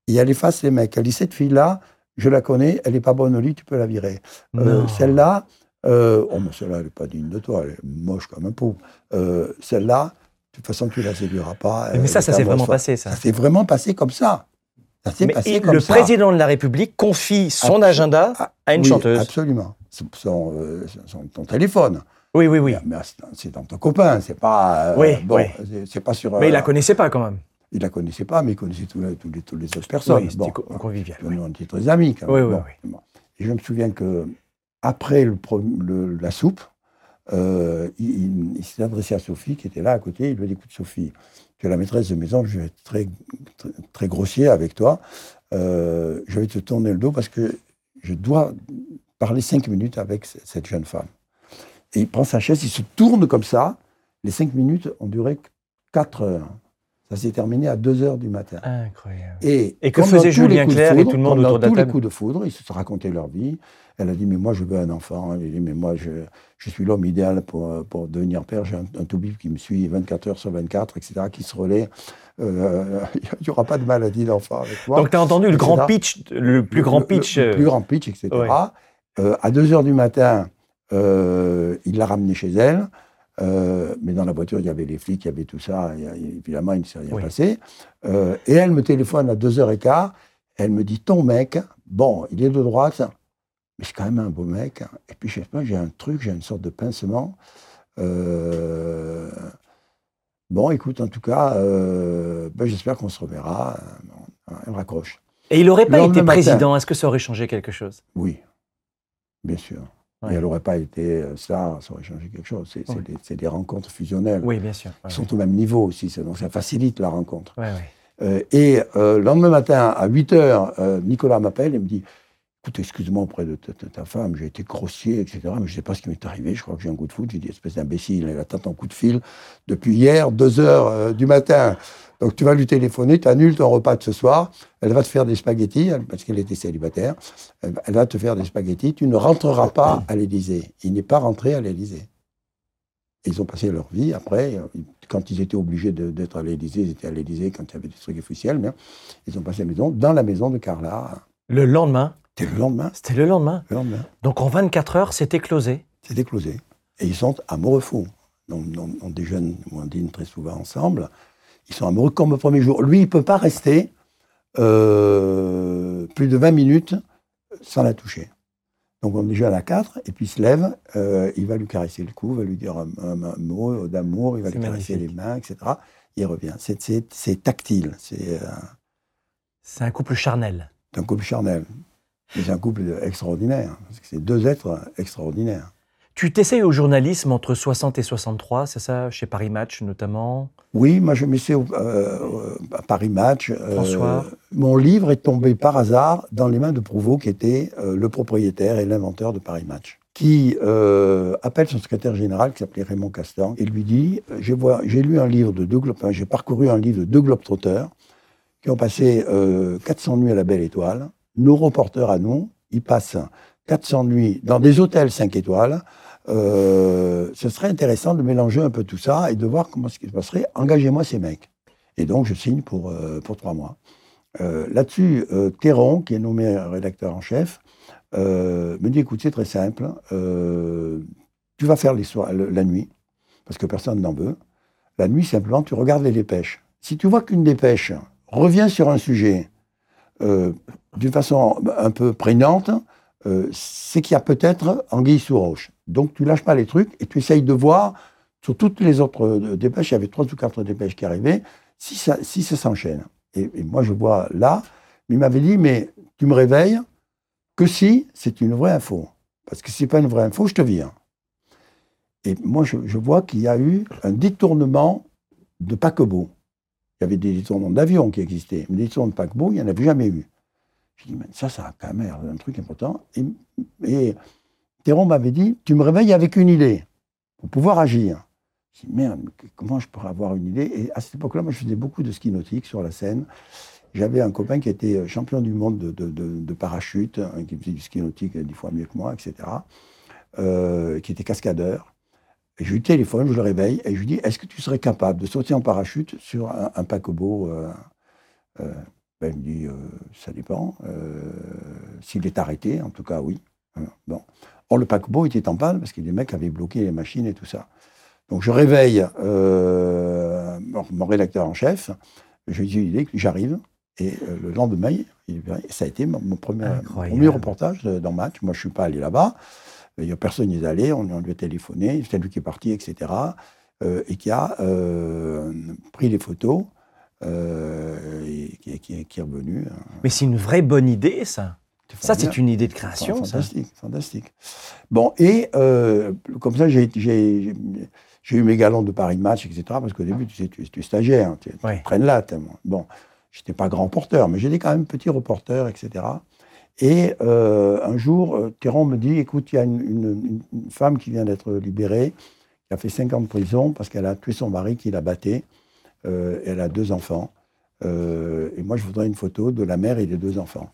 et elle efface les mecs. Elle dit Cette fille-là, je la connais, elle n'est pas bonne au lit, tu peux la virer. Euh, celle-là, euh, oh, mais celle-là, elle n'est pas digne de toi, elle est moche comme un pot. Euh, celle-là, de toute façon, tu la séduiras pas. Mais ça, elle ça s'est vraiment pas. passé, ça. Ça s'est vraiment passé comme ça. Ça s'est Mais passé il- comme le ça. président de la République confie son Absol- agenda Ah, à une oui, chanteuse. Absolument. Son, son, euh, son- ton téléphone. Oui, oui, oui. Mais c'est- dans ton copain, c'est pas. euh, Oui, bon, oui. c'est- pas sur. Mais il euh, la connaissait pas quand même. Il la connaissait pas, mais il connaissait tous les, tous les, autres personnes. Oui, c'était Bon, co- convivial. Nous, on était très amis. Quand Oui, même. oui, Bon, bon. Et je me souviens que après le- la soupe, euh, il, il- s'est adressé à Sophie qui était là à côté. Il lui a dit Écoute, Sophie, tu es la maîtresse de maison, je vais être très, très, grossier avec toi. Euh, je vais te tourner le dos parce que je dois parler cinq minutes avec cette jeune femme. Et il prend sa chaise, il se tourne comme ça. Les cinq minutes ont duré quatre heures. Ça s'est terminé à deux heures du matin. Incroyable. Et, Et que faisait Julien Clerc et tout le monde autour de tous les coups de foudre, ils se sont racontés leur vie. Elle a dit, mais moi, je veux un enfant. Elle a dit, mais moi, je, je suis l'homme idéal pour, pour devenir père. J'ai un, un toubib qui me suit 24 heures sur 24, etc., qui se relaie. Euh, Il n'y aura pas de maladie d'enfant avec moi. Donc tu as entendu le etc. grand pitch, le plus grand pitch. Le, le euh, plus grand pitch, etc. ouais. Euh, à 2 heures du matin, euh, il l'a ramenée chez elle. Euh, mais dans la voiture, il y avait les flics, il y avait tout ça. et, et évidemment, il ne s'est rien Oui. passé. Euh, et elle me téléphone à 2h15. Elle me dit Ton mec, bon, il est de droite, mais c'est quand même un beau mec. Et puis, je sais pas, j'ai un truc, j'ai une sorte de pincement. Euh, bon, écoute, en tout cas, ben, j'espère qu'on se reverra. Elle raccroche. Et il n'aurait pas été matin. président. Est-ce que ça aurait changé quelque chose? Oui, bien sûr. Ouais. Et elle n'aurait pas été euh, star, ça aurait changé quelque chose. C'est des, des rencontres fusionnelles. Oui, bien sûr. Ouais, Ils sont au même niveau aussi, donc ça facilite la rencontre. Euh, et euh, le lendemain matin, à 8 heures, euh, Nicolas m'appelle et me dit Écoute, excuse-moi auprès de ta, ta- femme, j'ai été grossier, etc. Mais je ne sais pas ce qui m'est arrivé, je crois que j'ai un coup de foot. J'ai dit Espèce d'imbécile, elle attend ton coup de fil depuis hier, 2 heures euh, du matin. Donc tu vas lui téléphoner, tu annules ton repas de ce soir, elle va te faire des spaghettis, parce qu'elle était célibataire, elle elle va te faire des spaghettis, tu ne rentreras pas à l'Élysée. Il n'est pas rentré à l'Élysée. Ils ont passé leur vie après. euh, Quand ils étaient obligés d'être à l'Élysée, ils étaient à l'Élysée quand il y avait des trucs officiels. Mais ils ont passé la maison dans la maison de Carla. Le lendemain, C'était le lendemain. c'était le lendemain. Le lendemain. Donc en 24 heures, c'était closé. C'était closé. Et ils sont amoureux fous. donc on, déjeune ou on dîne très souvent ensemble. Ils sont amoureux comme au premier jour. Lui, il ne peut pas rester euh, plus de 20 minutes sans la toucher. Donc on déjeune à 4, et puis il se lève, euh, il va lui caresser le cou, il va lui dire un, mot d'amour, il va lui caresser les mains, etc. Il revient. C'est tactile. C'est un couple charnel. C'est un couple charnel. C'est un couple extraordinaire. C'est deux êtres extraordinaires. Tu t'essayes au journalisme entre 60 et 63, c'est ça Chez Paris Match notamment? Oui, moi je m'essaie euh, à Paris Match. Euh, François? Mon livre est tombé par hasard dans les mains de Prouveau, qui était euh, le propriétaire et l'inventeur de Paris Match, qui appelle son secrétaire général, qui s'appelait Raymond Castan, et lui dit J'ai lu un livre de deux j'ai parcouru un livre de deux globetrotters qui ont passé 400 nuits à la Belle Étoile. Nos reporters à nous, ils passent 400 nuits dans des hôtels 5 étoiles euh, ce serait intéressant de mélanger un peu tout ça et de voir comment ce qui se passerait. Engagez-moi ces mecs. Et donc, je signe pour, euh, pour trois mois. Euh, là-dessus, Théron, qui est nommé rédacteur en chef, me dit écoute, c'est très simple. tu vas faire la nuit, parce que personne n'en veut. La nuit, simplement, tu regardes les dépêches. Si tu vois qu'une dépêche revient sur un sujet d'une façon un peu prégnante, c'est qu'il y a peut-être anguille sous roche. Donc tu lâches pas les trucs et tu essayes de voir sur toutes les autres euh, dépêches, il y avait trois ou quatre dépêches qui arrivaient, si ça, si ça s'enchaîne. Et, moi je vois là, il m'avait dit, mais tu me réveilles que si c'est une vraie info. Parce que si n'est pas une vraie info, je te vire. Et moi je, vois qu'il y a eu un détournement de paquebot. Il y avait des détournements d'avions qui existaient, mais des détournements de paquebot, il n'y en avait jamais eu. Je dis, ça, ça a quand même un truc important. et Théron m'avait dit Tu me réveilles avec une idée pour pouvoir agir. Je dis Merde, comment je pourrais avoir une idée? Et à cette époque-là, moi, je faisais beaucoup de ski nautique sur la Seine. J'avais un copain qui était euh, champion du monde de, parachute, hein, qui faisait du ski nautique dix fois mieux que moi, etc., euh, qui était cascadeur. Et je lui téléphone, je le réveille, et je lui dis Est-ce que tu serais capable de sauter en parachute sur un, paquebot euh, ben, Il me dit Ça dépend. S'il est arrêté, en tout cas, oui. Bon. Or, le paquebot était en panne parce que les mecs avaient bloqué les machines et tout ça. Donc, je réveille euh, mon rédacteur en chef. Je lui dis j'arrive. Et euh, le lendemain, ça a été mon, premier, premier, reportage dans Match. Moi, je ne suis pas allé là-bas. Il n'y a personne n'y est allé. On, lui a téléphoné. C'est lui qui est parti, etc. Euh, et qui a pris les photos. Et qui, qui, est revenu. Mais c'est une vraie bonne idée, ça ça, c'est une idée de création, fantastique, Fantastique, Bon, et euh, comme ça, j'ai eu mes galons de Paris Match, etc. Parce qu'au début, tu sais, tu, es stagiaire, tu, traînes là. Bon, j'étais pas grand porteur, mais j'étais quand même petit reporter, etc. Et euh, un jour, euh, Théron me dit, écoute, il y a une, femme qui vient d'être libérée, qui a fait 5 ans de prison parce qu'elle a tué son mari qui la battait. elle a deux enfants. et moi, je voudrais une photo de la mère et des deux enfants.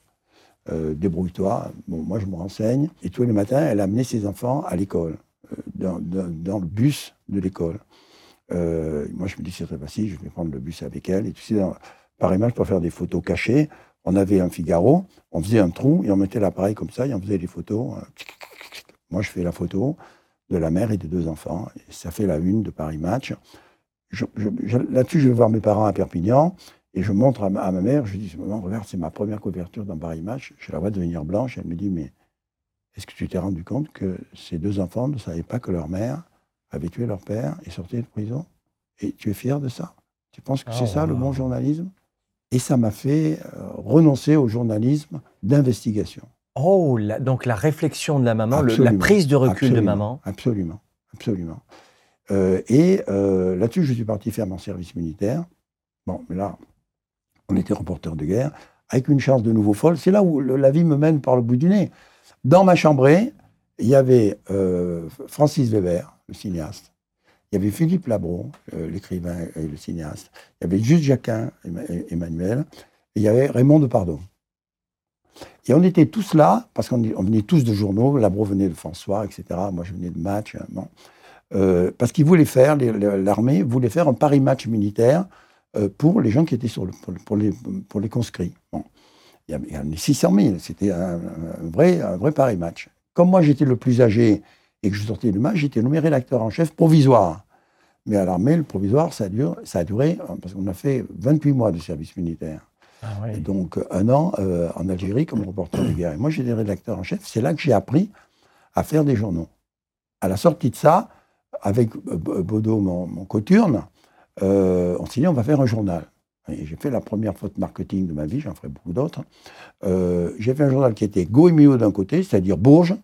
Euh, débrouille-toi. Moi, je me renseigne. Et tous les matins, elle amenait ses enfants à l'école, euh, dans, le bus de l'école. Euh, moi, je me dis, c'est très facile, je vais prendre le bus avec elle. Et tu sais, dans, par image, pour faire des photos cachées, on avait un Figaro, on faisait un trou et on mettait l'appareil comme ça et on faisait des photos. Moi, je fais la photo de la mère et des deux enfants. Et ça fait la une de Paris Match. Là-dessus, je vais voir mes parents à Perpignan. Et je montre à ma, mère, je dis, maman, regarde, c'est ma première couverture dans Paris Match. Je la vois devenir blanche. Elle me dit, mais est-ce que tu t'es rendu compte que ces deux enfants ne savaient pas que leur mère avait tué leur père et sortait de prison? Et tu es fier de ça? Tu penses que c'est ça le bon journalisme? Et ça m'a fait euh, renoncer au journalisme d'investigation. Oh, donc la réflexion de la maman, la prise de recul de maman. Absolument, absolument. Euh, et euh, là-dessus, je suis parti faire mon service militaire. Bon, mais là, on était reporter de guerre, avec une chance de nouveau folle. C'est là où la vie me mène par le bout du nez. Dans ma chambrée, il y avait euh, Francis Weber, le cinéaste. Il y avait Philippe Labro, l'écrivain et le cinéaste. Il y avait Juste Jacquin, Emmanuel. Et il y avait Raymond Depardon. Et on était tous là, parce qu'on venait tous de journaux. Labro venait de François, etc. Moi, je venais de Match. Hein, euh, parce qu'ils voulaient faire, l'armée voulait faire un Paris Match militaire euh, pour les gens qui étaient sur le, pour, les, pour les conscrits. Bon. Il y avait 600 000, c'était un, vrai, un vrai Paris match. Comme moi j'étais le plus âgé et que je sortais du match, j'étais nommé rédacteur en chef provisoire. Mais à l'armée, le provisoire, ça a, duré, ça a duré, parce qu'on a fait 28 mois de service militaire. Ah. Et donc un an euh, en Algérie comme reporter de guerre. Et moi, j'étais rédacteur en chef. C'est là que j'ai appris à faire des journaux. À la sortie de ça, avec euh, B- Bodo, mon, mon coturne, euh, on s'est dit on va faire un journal. J'ai fait la première faute marketing de ma vie, j'en ferai beaucoup d'autres. Euh, j'ai fait un journal qui était Go et Mio d'un côté, c'est-à-dire Bourges,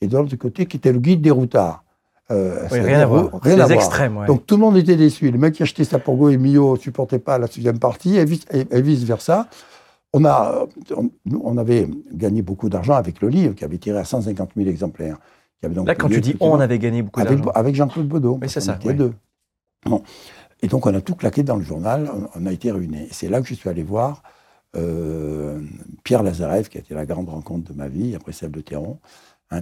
et de l'autre côté qui était le guide des routards. Euh, Oui, rien à voir. rien à voir. extrêmes, ouais. Donc tout le monde était déçu. Le mec qui achetait ça pour Go et Mio ne supportait pas la deuxième partie et vice, et- et vice versa. On, a, on, nous, on avait gagné beaucoup d'argent avec le livre qui avait tiré à 150 000 exemplaires. Qui avait donc Là, quand tu dis on avait gagné beaucoup avec, d'argent. avec Jean-Claude Baudot. C'est ça, était oui. deux. Bon. Et donc, on a tout claqué dans le journal, on, on a été ruinés. C'est là que je suis allé voir euh, Pierre Lazarev, qui a été la grande rencontre de ma vie, après celle de Théron.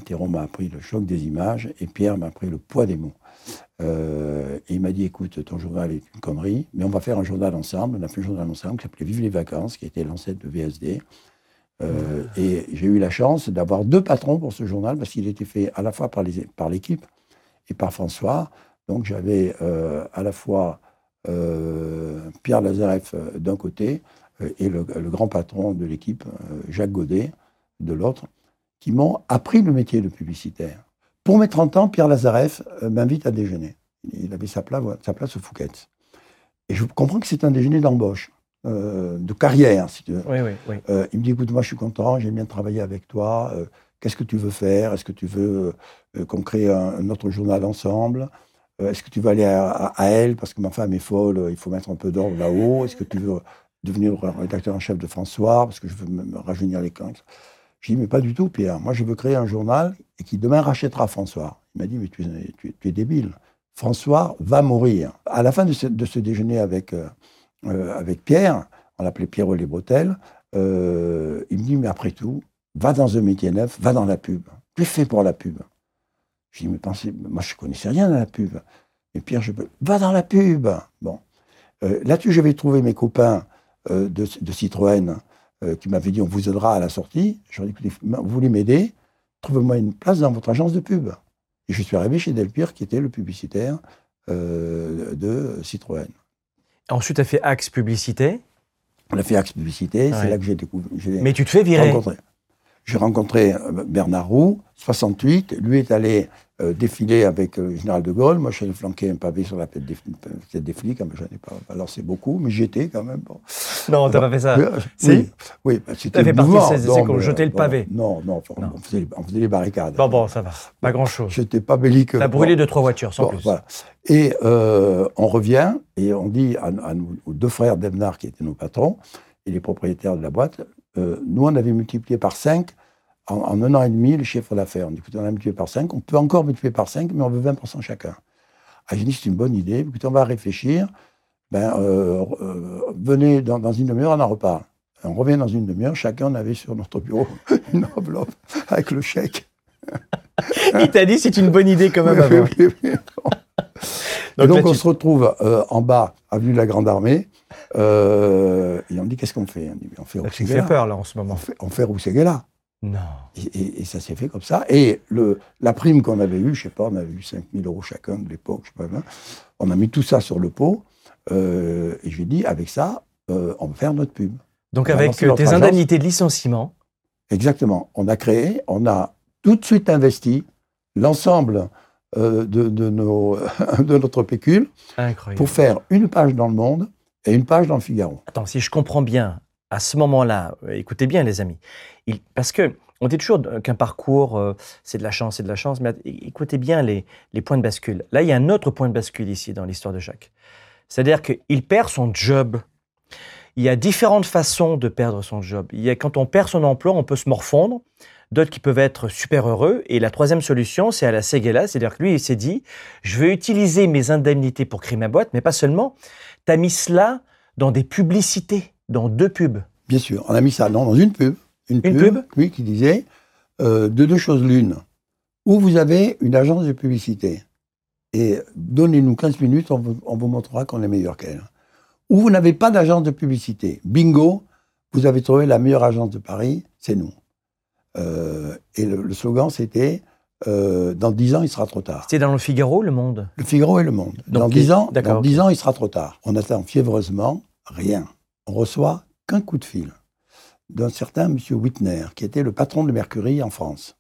Théron m'a appris le choc des images et Pierre m'a appris le poids des mots. Euh, et il m'a dit écoute, ton journal est une connerie, mais on va faire un journal ensemble. On a fait un journal ensemble qui s'appelait Vive les vacances, qui était l'ancêtre de VSD. Euh, et j'ai eu la chance d'avoir deux patrons pour ce journal parce qu'il était fait à la fois par l'équipe et par François. Donc j'avais euh, à la fois euh, Pierre Lazareff d'un côté et le, grand patron de l'équipe, Jacques Godet, de l'autre, qui m'ont appris le métier de publicitaire. Pour mes 30 ans, Pierre Lazareff m'invite à déjeuner. Il avait sa place, sa place au Fouquet's. Et je comprends que c'est un déjeuner d'embauche, euh, de carrière, si tu veux. Oui, oui, oui. Euh, il me dit, écoute, moi je suis content, j'aime bien travailler avec toi. euh, Qu'est-ce que tu veux faire? Est-ce que tu veux qu'on crée un, un autre journal ensemble? Est-ce que tu veux aller à, à- à elle? Parce que ma femme est folle, il faut mettre un peu d'ordre là-haut Est-ce que tu veux devenir rédacteur en chef de François? Parce que je veux me, rajeunir les camps Je dis, mais pas du tout, Pierre. Moi, je veux créer un journal et qui demain rachètera François. Il m'a dit, mais tu es, tu tu es débile. François va mourir. À la fin de ce, de ce déjeuner avec, avec Pierre, on l'appelait Pierre Les Bretelles, euh, il me dit, mais après tout, va dans un métier neuf, va dans la pub. Tu es fait pour la pub? Je dis, mais pensez, moi je ne connaissais rien à la pub. Mais Pierre, je peux, va dans la pub. Bon. Euh, Là-dessus, j'avais trouvé mes copains euh, de, Citroën euh, qui m'avaient dit, on vous aidera à la sortie. Ai dit, vous voulez m'aider? Trouvez-moi une place dans votre agence de pub. Et je suis arrivé chez Delpire, qui était le publicitaire euh, de Citroën. Ensuite, tu as fait Axe Publicité, On a fait Axe Publicité, Ouais. c'est là que j'ai découvert. mais tu te fais virer. rencontré. J'ai rencontré euh, Bernard Roux, 68. Lui est allé euh, défiler avec euh, le général de Gaulle. Moi, je suis allé flanquer un pavé sur la tête des, tête des flics. Mais J'en ai pas balancé beaucoup, mais j'étais quand même. Bon. Non, t'as pas fait ça. Oui, euh, Si. oui, oui bah, c'était T'as fait le partie de ces- ont mais, jeté le pavé. Non, non, on, Non. on faisait, les- on faisait les barricades. Bon, bon, ça va. Pas grand-chose. J'étais pas belliqueux. T'as brûlé Bon. deux, trois voitures, sans Bon, plus. voilà. Et euh, on revient et on dit à, à nous, aux deux frères Demnard, qui étaient nos patrons, et les propriétaires de la boîte, euh, nous, on avait multiplié par 5 en, en un an et demi le chiffre d'affaires. On dit, écoutez, on a multiplié par 5, on peut encore multiplier par 5, mais on veut 20% chacun. Ah, j'ai dit, c'est une bonne idée, écoutez, on va réfléchir. Ben, euh, euh, venez dans, dans une demi-heure, on en reparle. On revient dans une demi-heure, chacun avait sur notre bureau une enveloppe avec le chèque. Il t'a dit c'est une bonne idée quand même Oui, avant. oui, oui. Donc et donc on tu- se retrouve euh, en bas, avenue de la Grande Armée, euh, et on dit qu'est-ce qu'on fait? On dit mais on fait Roussiguela. peur là en ce moment. On fait, on fait Roussiguela. Non. Et, et- et ça s'est fait comme ça. Et le, la prime qu'on avait eue, je sais pas, on avait eu 5 000 euros chacun de l'époque, je sais pas, on a mis tout ça sur le pot, euh, et je lui ai dit, avec ça, euh, on va faire notre pub. Donc On avec agence. indemnités de licenciement, Exactement. On a créé, on a tout de suite investi l'ensemble euh, de, de, nos, de notre pécule incroyable. pour faire une page dans le Monde et une page dans le Figaro. Attends, si je comprends bien, à ce moment-là, euh, écoutez bien les amis, parce que on dit toujours qu'un parcours, euh, c'est de la chance, c'est de la chance, mais écoutez bien les, points de bascule. Là, il y a un autre point de bascule ici dans l'histoire de Jacques. C'est-à-dire qu'il perd son job. Il y a différentes façons de perdre son job. Il y a, quand on perd son emploi, on peut se morfondre, d'autres qui peuvent être super heureux. Et la troisième solution, c'est à la Séguéla, c'est-à-dire que lui, il s'est dit, je vais utiliser mes indemnités pour créer ma boîte, mais pas seulement. Tu as mis cela dans des publicités, dans deux pubs. Bien sûr, on a mis ça non, dans une pub. Une, Une pub Oui, qui disait euh, de deux choses l'une. Ou vous avez une agence de publicité et donnez-nous 15 minutes, on vous, on vous montrera qu'on est meilleur qu'elle. Ou vous n'avez pas d'agence de publicité. Bingo, vous avez trouvé la meilleure agence de Paris, c'est nous. Euh, et le, le slogan, c'était euh, dans 10 ans, il sera trop tard. C'était dans le Figaro, Le Monde? Le Figaro et le Monde. Donc, dans 10 ans, dans ok. 10 ans, il sera trop tard. On attend fiévreusement rien. On reçoit qu'un coup de fil d'un certain monsieur Whitner, qui était le patron de Mercury en France,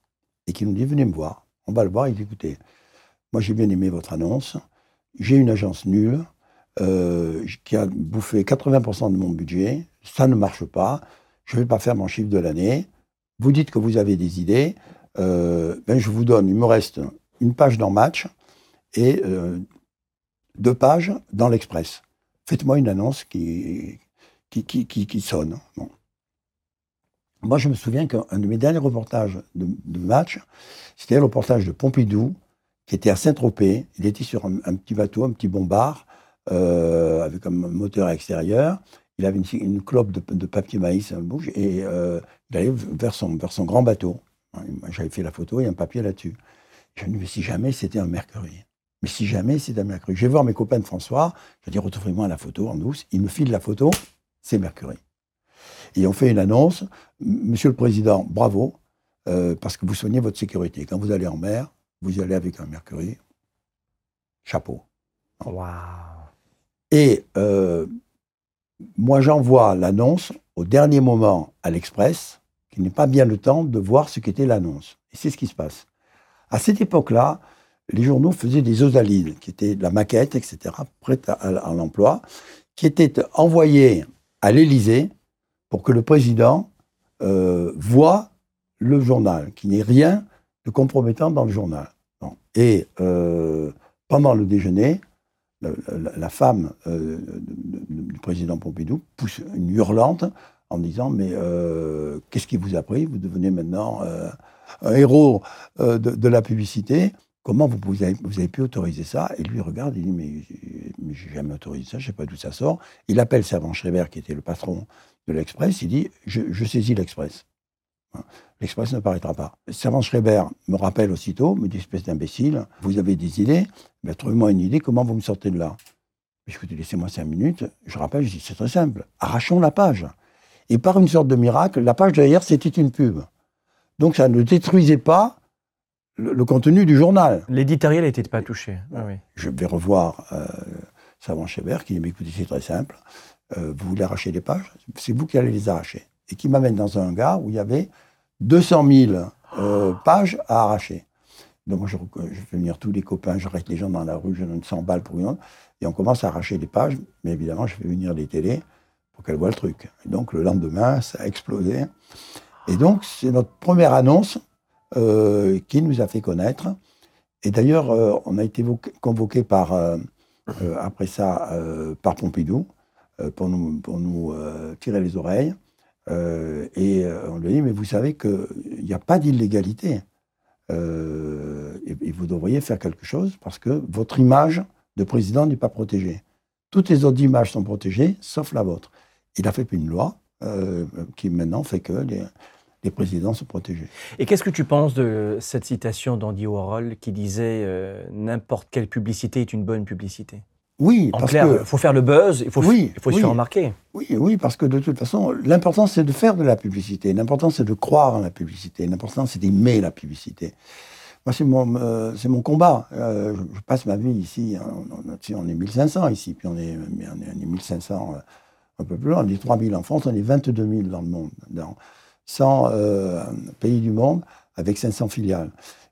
et qui nous dit venez me voir. On va le voir. Il dit écoutez, moi j'ai bien aimé votre annonce. J'ai une agence nulle euh, qui a bouffé 80% de mon budget. Ça ne marche pas. Je ne vais pas faire mon chiffre de l'année. Vous dites que vous avez des idées. Euh, ben, je vous donne, il me reste une page dans Match et euh, deux pages dans l'Express. Faites-moi une annonce qui, qui, sonne. Moi, je me souviens qu'un de mes derniers reportages de, match, c'était le reportage de Pompidou, qui était à Saint-Tropez. Il était sur un, un petit bateau, un petit bombard, euh, avec un moteur extérieur. Il avait une, clope de, papier maïs la bouche et euh, il allait vers son, grand bateau. J'avais fait la photo et un papier là-dessus. Je me dis, mais si jamais c'était un Mercury. Mais si jamais c'était un Mercury. Je vais voir mes copains de François, je dis, retrouvez-moi la photo en douce. Ils me filent la photo, c'est Mercury. Et on fait une annonce. Monsieur le Président, bravo, euh, parce que vous soignez votre sécurité. Quand vous allez en mer, vous y allez avec un Mercury. Chapeau. Waouh Et euh, moi, j'envoie l'annonce au dernier moment à l'Express, qui n'est pas bien le temps de voir ce qu'était l'annonce. Et c'est ce qui se passe. À cette époque-là, les journaux faisaient des osalides, qui étaient de la maquette, etc., prête à, à l'emploi, qui étaient envoyées à l'Élysée pour que le président euh, voit le journal, qu'il n'y ait rien de compromettant dans le journal. Et euh, pendant le déjeuner, la, femme euh, du président Pompidou pousse une hurlante en disant Mais euh, qu'est-ce qui vous a pris? Vous devenez maintenant un héros de la publicité. Comment vous, avez, pu autoriser ça? Et lui regarde, il dit Mais, mais j'ai jamais autorisé ça, je ne sais pas d'où ça sort. Il appelle Servan Schreiber, qui était le patron de l'Express, il dit Je, saisis l'Express. L'Express ne paraîtra pas. Servan Schreiber me rappelle aussitôt, me dit Espèce d'imbécile, vous avez des idées ben, Trouvez-moi une idée, comment vous me sortez de là? Dis Laissez-moi cinq minutes. Je rappelle, je dis C'est très simple, arrachons la page. Et par une sorte de miracle, la page derrière, c'était une pub. Donc ça ne détruisait pas le, le contenu du journal. L'éditorial n'était pas touché. Ah oui. Je vais revoir euh, Savant Chébert qui dit écoutez, c'est très simple. Euh, vous voulez arracher les pages? C'est vous qui allez les arracher. Et qui m'amène dans un hangar où il y avait 200 000 euh, pages à arracher. Donc moi, je, je fais venir tous les copains, j'arrête les gens dans la rue, je donne 100 balles pour une autre, et on commence à arracher les pages. Mais évidemment, je fais venir des télés pour qu'elles voient le truc. Et donc le lendemain, ça a explosé. Et donc, c'est notre première annonce euh, qui nous a fait connaître. Et d'ailleurs, euh, on a été convoqué par, euh, après ça par Pompidou pour nous, pour nous tirer les oreilles. Et on lui a dit, mais vous savez qu'il n'y a pas d'illégalité. Et, vous devriez faire quelque chose parce que votre image de président n'est pas protégée. Toutes les autres images sont protégées, sauf la vôtre. Il a fait une loi qui maintenant fait que les présidents sont protégés. Et qu'est-ce que tu penses de cette citation d'Andy Warhol qui disait euh, N'importe quelle publicité est une bonne publicité? Oui, En parce clair, que il faut faire le buzz, il faut, Oui, il faut se faire remarquer. Oui, oui, parce que de toute façon, l'important c'est de faire de la publicité. L'important c'est de croire en la publicité. L'important c'est d'aimer la publicité. Moi, c'est mon, euh, c'est mon combat. Euh, je, je passe ma vie ici. hein, On, est 1500 ici, puis on est, on est, on est 1500 euh, un peu plus loin. On est 3000 en France, on est 22 000 dans le monde, dans 100 euh, pays du monde, avec 500 filiales.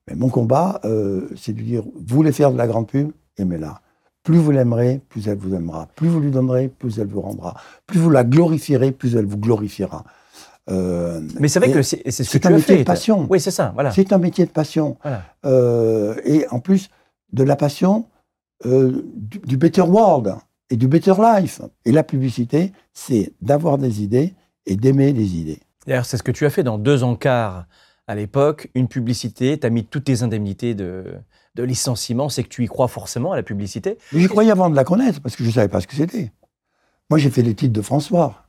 Mais mon combat, euh, c'est de dire, vous voulez faire de la grande pub, aimez-la. Plus vous l'aimerez, plus elle vous aimera. Plus vous lui donnerez, plus elle vous rendra. Plus vous la glorifierez, plus elle vous glorifiera. Euh, Mais c'est vrai que c'est ce que c'est tu un as métier fait. de passion. Oui, c'est ça, voilà. C'est un métier de passion. Voilà. Euh, et en plus, de la passion euh, du, du better world et du better life. Et la publicité, c'est d'avoir des idées et d'aimer des idées. D'ailleurs, c'est ce que tu as fait dans deux encarts à l'époque. Une publicité, tu as mis toutes tes indemnités de, de licenciement. C'est que tu y crois forcément à la publicité. J'y croyais avant de la connaître parce que je ne savais pas ce que c'était. Moi, j'ai fait les titres de François.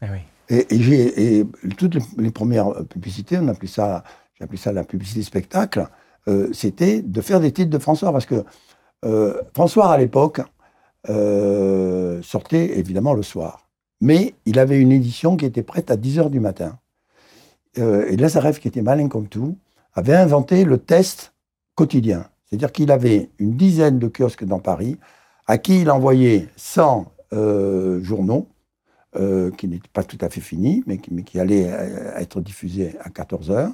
Ah oui. Et, et j'ai et toutes les, les premières publicités, on appelait ça, j'ai appelé ça la publicité spectacle. euh, C'était de faire des titres de François parce que euh, François à l'époque euh, sortait évidemment le soir, mais il avait une édition qui était prête à 10 heures du matin. Euh, et Lazareff, qui était malin comme tout, avait inventé le test quotidien. C'est-à-dire qu'il avait une dizaine de kiosques dans Paris à qui il envoyait 100 euh, journaux euh, qui n'étaient pas tout à fait finis, mais qui, mais qui allaient être diffusés à 14 heures.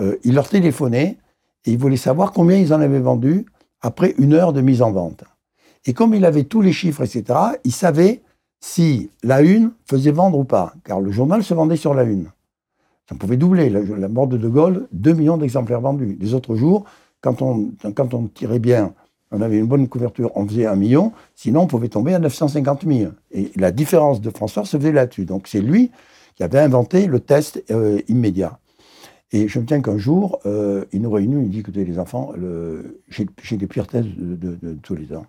Euh, il leur téléphonait et il voulait savoir combien ils en avaient vendu après une heure de mise en vente. Et comme il avait tous les chiffres, etc., il savait si la une faisait vendre ou pas, car le journal se vendait sur la une. Ça pouvait doubler. La, la mort de De Gaulle, 2 millions d'exemplaires vendus. Les autres jours, quand on, tirait bien, on avait une bonne couverture, on faisait un million, sinon on pouvait tomber à 950 000. Et la différence de François se faisait là-dessus. Donc c'est lui qui avait inventé le test euh, immédiat. Et je me tiens qu'un jour, euh, il nous réunit, il dit, écoutez les enfants, j'ai les pires tests de, de- de tous les temps.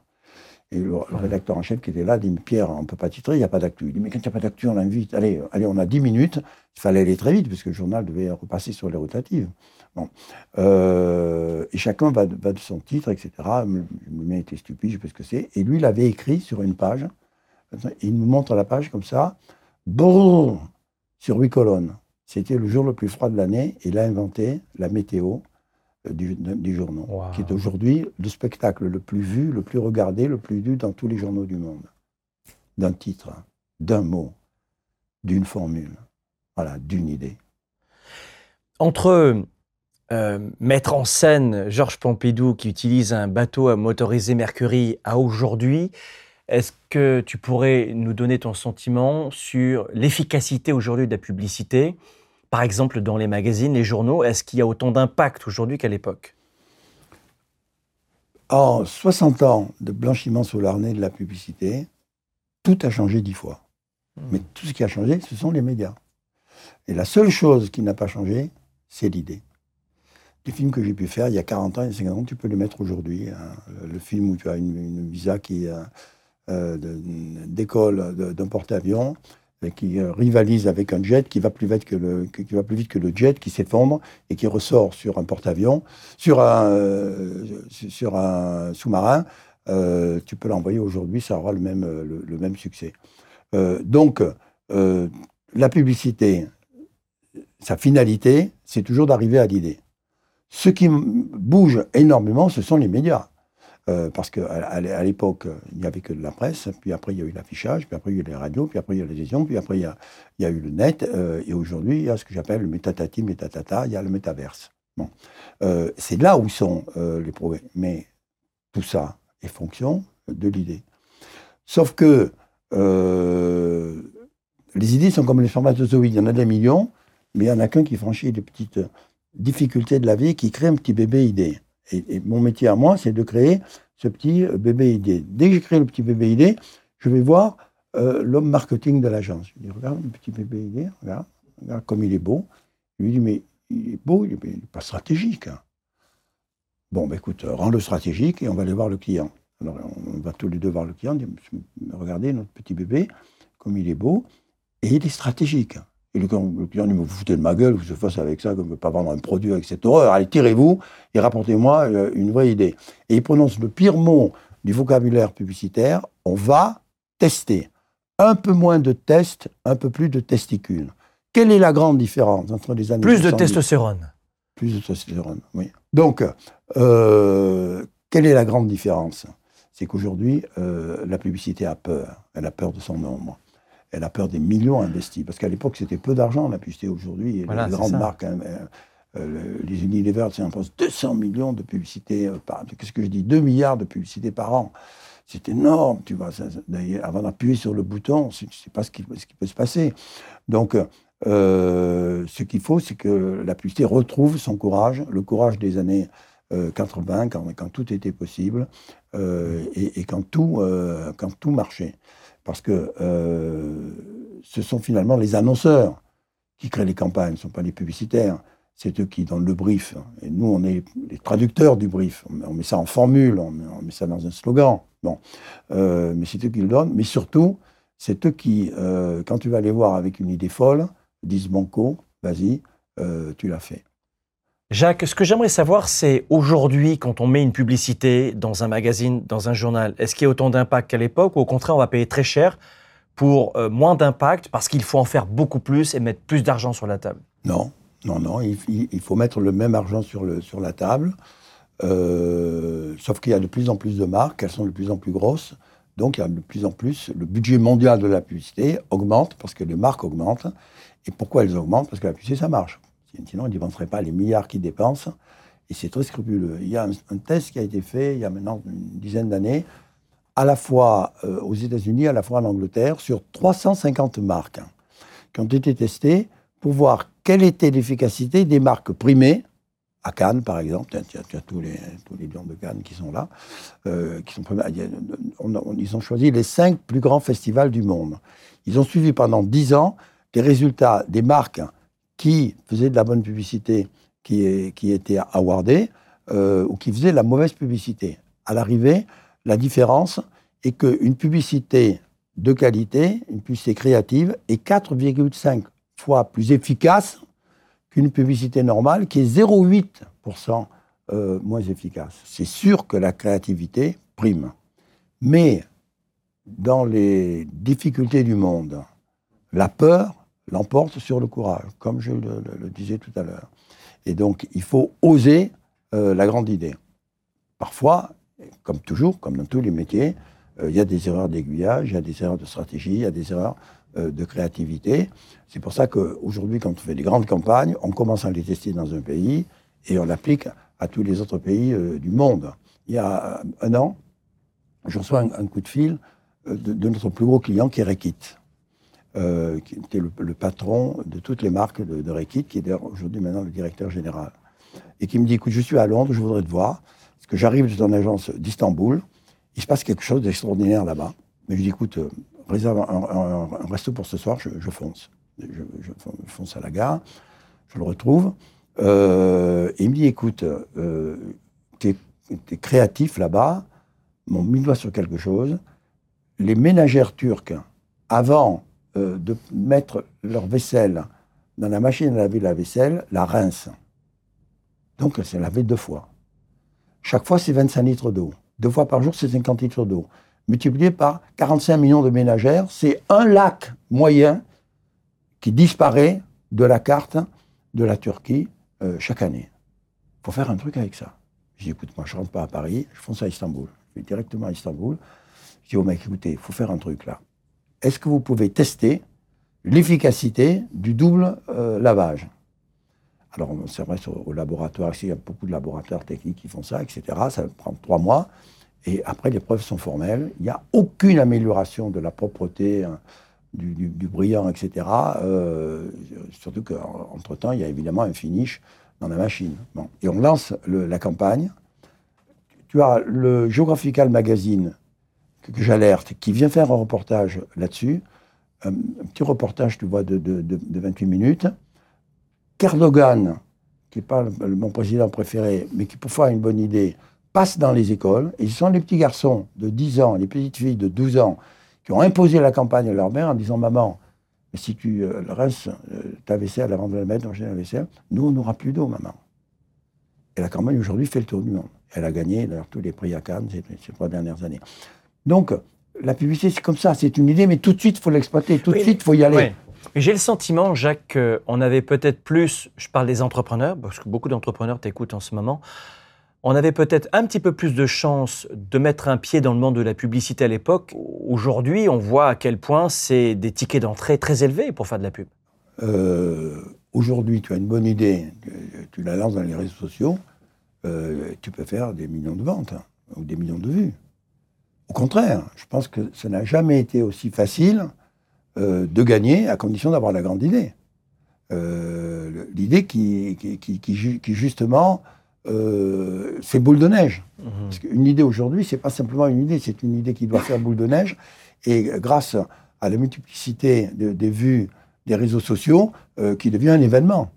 Et le, rédacteur en chef qui était là dit, Pierre, on ne peut pas titrer, il n'y a pas d'actu. Il dit, mais quand il n'y a pas d'actu, on l'invite. Allez, allez, on a 10 minutes. Il fallait aller très vite, parce que le journal devait repasser sur les rotatives. Bon. Euh, et chacun va de, son titre, etc. Le mien était stupide, je ne sais pas ce que c'est. Et lui, il avait écrit sur une page, il nous montre la page comme ça, brrr, sur huit colonnes. C'était le jour le plus froid de l'année, il a inventé la météo du, du journal, Wow. qui est aujourd'hui le spectacle le plus vu, le plus regardé, le plus lu dans tous les journaux du monde. D'un titre, d'un mot, d'une formule, voilà, d'une idée. Entre euh, mettre en scène Georges Pompidou qui utilise un bateau à motoriser Mercury à aujourd'hui, est-ce que tu pourrais nous donner ton sentiment sur l'efficacité aujourd'hui de la publicité Par exemple, dans les magazines, les journaux, est-ce qu'il y a autant d'impact aujourd'hui qu'à l'époque? En 60 ans de blanchiment sous l'arnais de la publicité, tout a changé dix fois. Mais tout ce qui a changé, ce sont les médias. Et la seule chose qui n'a pas changé, c'est l'idée. Les films que j'ai pu faire il y a 40 ans, il y a 50 ans, tu peux les mettre aujourd'hui. hein. Le, film où tu as une, une visa qui euh, euh, de- d'un porte-avions qui euh, rivalise avec un jet qui va plus vite que le, jet, qui s'effondre et qui ressort sur un porte-avions, sur un, euh, sous-marin. euh, tu peux l'envoyer aujourd'hui, ça aura le même, succès. Donc, la publicité, sa finalité, c'est toujours d'arriver à l'idée. Ce qui bouge énormément, ce sont les médias. Euh, parce qu'à l'époque, il n'y avait que de la presse, puis après il y a eu l'affichage, puis après il y a eu les radios, puis après il y a la télévision, puis après il y a, eu le net, euh, et aujourd'hui il y a ce que j'appelle le métatati, métatata, il y a le métaverse. Bon. Euh, c'est là où sont les progrès. Mais tout ça est fonction de l'idée. Sauf que les idées sont comme les spermatozoïdes, il y en a des millions, mais il n'y en a qu'un qui franchit les petites difficultés de la vie, qui crée un petit bébé idée. Et, mon métier à moi, c'est de créer ce petit euh, bébé idée. Dès que j'ai créé le petit bébé idée, je vais voir euh, l'homme marketing de l'agence. Je lui dis, regarde le petit bébé idée, regarde, regarde comme il est beau. Je lui dis, mais il est beau, il n'est pas stratégique. hein. Bon, ben écoute, euh, rends-le stratégique et on va aller voir le client. Alors, on va tous les deux voir le client, dire, regardez notre petit bébé, comme il est beau, et il est stratégique. Et le, le client dit, mais vous foutez de ma gueule, vous se fasse avec ça, comme ne pas vendre un produit avec cette horreur. Allez, tirez-vous et rapportez-moi euh, une vraie idée. Et il prononce le pire mot du vocabulaire publicitaire, on va tester. Un peu moins de tests, un peu plus de testicules. Quelle est la grande différence entre les années Plus de 70 testostérone. plus de testostérone, oui. Donc, euh, quelle est la grande différence? C'est qu'aujourd'hui, euh, la publicité a peur. Elle a peur de son nombre. Elle a peur des millions investis. Parce qu'à l'époque, c'était peu d'argent, la publicité. Aujourd'hui, Voilà, les grandes ça. marques, hein, euh, euh, les Unilever, on pense 200 millions de publicité euh, par Qu'est-ce que je dis 2 milliards de publicité par an. C'est énorme, tu vois. Ça, ça- d'ailleurs, avant d'appuyer sur le bouton, tu ne sais pas ce qui, ce qui peut se passer. Donc, euh, ce qu'il faut, c'est que la publicité retrouve son courage, le courage des années euh, 80, quand, quand tout était possible et, et quand, tout, quand tout marchait. Parce que euh, ce sont finalement les annonceurs qui créent les campagnes, ce ne sont pas les publicitaires. C'est eux qui donnent le brief. Et nous, on est les traducteurs du brief. On met, ça en formule, on met, ça dans un slogan. Bon. Euh, mais c'est eux qui le donnent. Mais surtout, c'est eux qui, euh, quand tu vas les voir avec une idée folle, disent Banco, vas-y, tu l'as fait. Jacques, ce que j'aimerais savoir, c'est aujourd'hui, quand on met une publicité dans un magazine, dans un journal, est-ce qu'il y a autant d'impact qu'à l'époque ou au contraire, on va payer très cher pour euh, moins d'impact parce qu'il faut en faire beaucoup plus et mettre plus d'argent sur la table? Non, non, non, il, faut mettre le même argent sur la table. Euh, sauf qu'il y a de plus en plus de marques, elles sont de plus en plus grosses. Donc, il y a de plus en plus, le budget mondial de la publicité augmente parce que les marques augmentent. Et pourquoi elles augmentent? Parce que la publicité, ça marche. Sinon, ils ne dépenseraient pas les milliards qu'ils dépensent. Et c'est très scrupuleux. Il y a un, test qui a été fait il y a maintenant une dizaine d'années, à la fois euh, aux États-Unis, à la fois en Angleterre, sur 350 marques hein, qui ont été testées pour voir quelle était l'efficacité des marques primées, à Cannes par exemple, tu as, tous, les, tous les lions de Cannes qui sont là, euh, qui sont, ils ont choisi les cinq plus grands festivals du monde. Ils ont suivi pendant dix ans les résultats des marques qui faisaient de la bonne publicité, qui, étaient awardées, euh, ou qui faisaient de la mauvaise publicité. À l'arrivée, la différence est qu'une publicité de qualité, une publicité créative, est 4,5 fois plus efficace qu'une publicité normale qui est 0,8% euh, moins efficace. C'est sûr que la créativité prime. Mais dans les difficultés du monde, la peur l'emporte sur le courage, comme je le, disais tout à l'heure. Et donc, il faut oser euh, la grande idée. Parfois, comme toujours, comme dans tous les métiers, euh, il y a des erreurs d'aiguillage, il y a des erreurs de stratégie, il y a des erreurs euh, de créativité. C'est pour ça qu'aujourd'hui, quand on fait des grandes campagnes, on commence à les tester dans un pays et on l'applique à tous les autres pays du monde. Il y a un an, je reçois un, coup de fil de, notre plus gros client qui est Rekit. Qui était le, patron de toutes les marques de, de qui est d'ailleurs aujourd'hui maintenant le directeur général. Et qui me dit, écoute, je suis à Londres, je voudrais te voir que j'arrive dans une agence d'Istanbul, il se passe quelque chose d'extraordinaire là-bas. Mais je dis, écoute, euh, réserve un, resto pour ce soir, je, fonce. Je, fonce à la gare, je le retrouve. Euh, et il me dit, écoute, euh, tu es, créatif là-bas, mon mis doigt sur quelque chose. Les ménagères turques, avant de mettre leur vaisselle dans la machine à laver la vaisselle, la rince. Donc, elle s'est lavée deux fois. Chaque fois, c'est 25 litres d'eau. Deux fois par jour, c'est 50 litres d'eau. Multiplié par 45 millions de ménagères, c'est un lac moyen qui disparaît de la carte de la Turquie euh, chaque année. Il faut faire un truc avec ça. Je dis, écoute, moi, je rentre pas à Paris, je fonce à Istanbul. Je vais directement à Istanbul. Je dis au mec, écoutez, il faut faire un truc là. Est-ce que vous pouvez tester l'efficacité du double euh, lavage? Alors, on s'adresse au, laboratoire. Il y a beaucoup de laboratoires techniques qui font ça, etc. Ça prend trois mois. Et après, les preuves sont formelles. Il n'y a aucune amélioration de la propreté, hein, du, brillant, etc. Euh, surtout qu'entre-temps, il y a évidemment un finish dans la machine. Et on lance la campagne. Tu as le Geographical Magazine que, j'alerte, qui vient faire un reportage là-dessus. Un, petit reportage, tu vois, de, de 28 minutes. Erdogan, qui n'est pas mon président préféré, mais qui pour faire une bonne idée, passe dans les écoles, et ce sont les petits garçons de 10 ans, les petites filles de 12 ans, qui ont imposé la campagne à leur mère en disant Maman, si tu euh, euh, ta vaisselle avant de la mettre dans la vaisselle, nous, on n'aura plus d'eau, maman. Et la campagne aujourd'hui fait le tour du monde. Elle a gagné d'ailleurs tous les prix à Cannes ces, trois dernières années. Donc, la publicité, c'est comme ça, c'est une idée, mais tout de suite, il faut l'exploiter, tout de suite, il faut y aller. J'ai le sentiment, Jacques, qu'on avait peut-être plus, je parle des entrepreneurs, parce que beaucoup d'entrepreneurs t'écoutent en ce moment, on avait peut-être un petit peu plus de chance de mettre un pied dans le monde de la publicité à l'époque. Aujourd'hui, on voit à quel point c'est des tickets d'entrée très élevés pour faire de la pub. Euh, aujourd'hui, tu as une bonne idée, tu la lances dans les réseaux sociaux, euh, tu peux faire des millions de ventes hein, ou des millions de vues. Au contraire, je pense que ça n'a jamais été aussi facile euh, de gagner à condition d'avoir la grande idée. Euh, l'idée qui, qui, justement, euh, c'est boule de neige. Mhm. Parce qu'une idée aujourd'hui, c'est pas simplement une idée, c'est une idée qui doit faire boule de neige. Et grâce à la multiplicité des vues des réseaux sociaux, qui devient un événement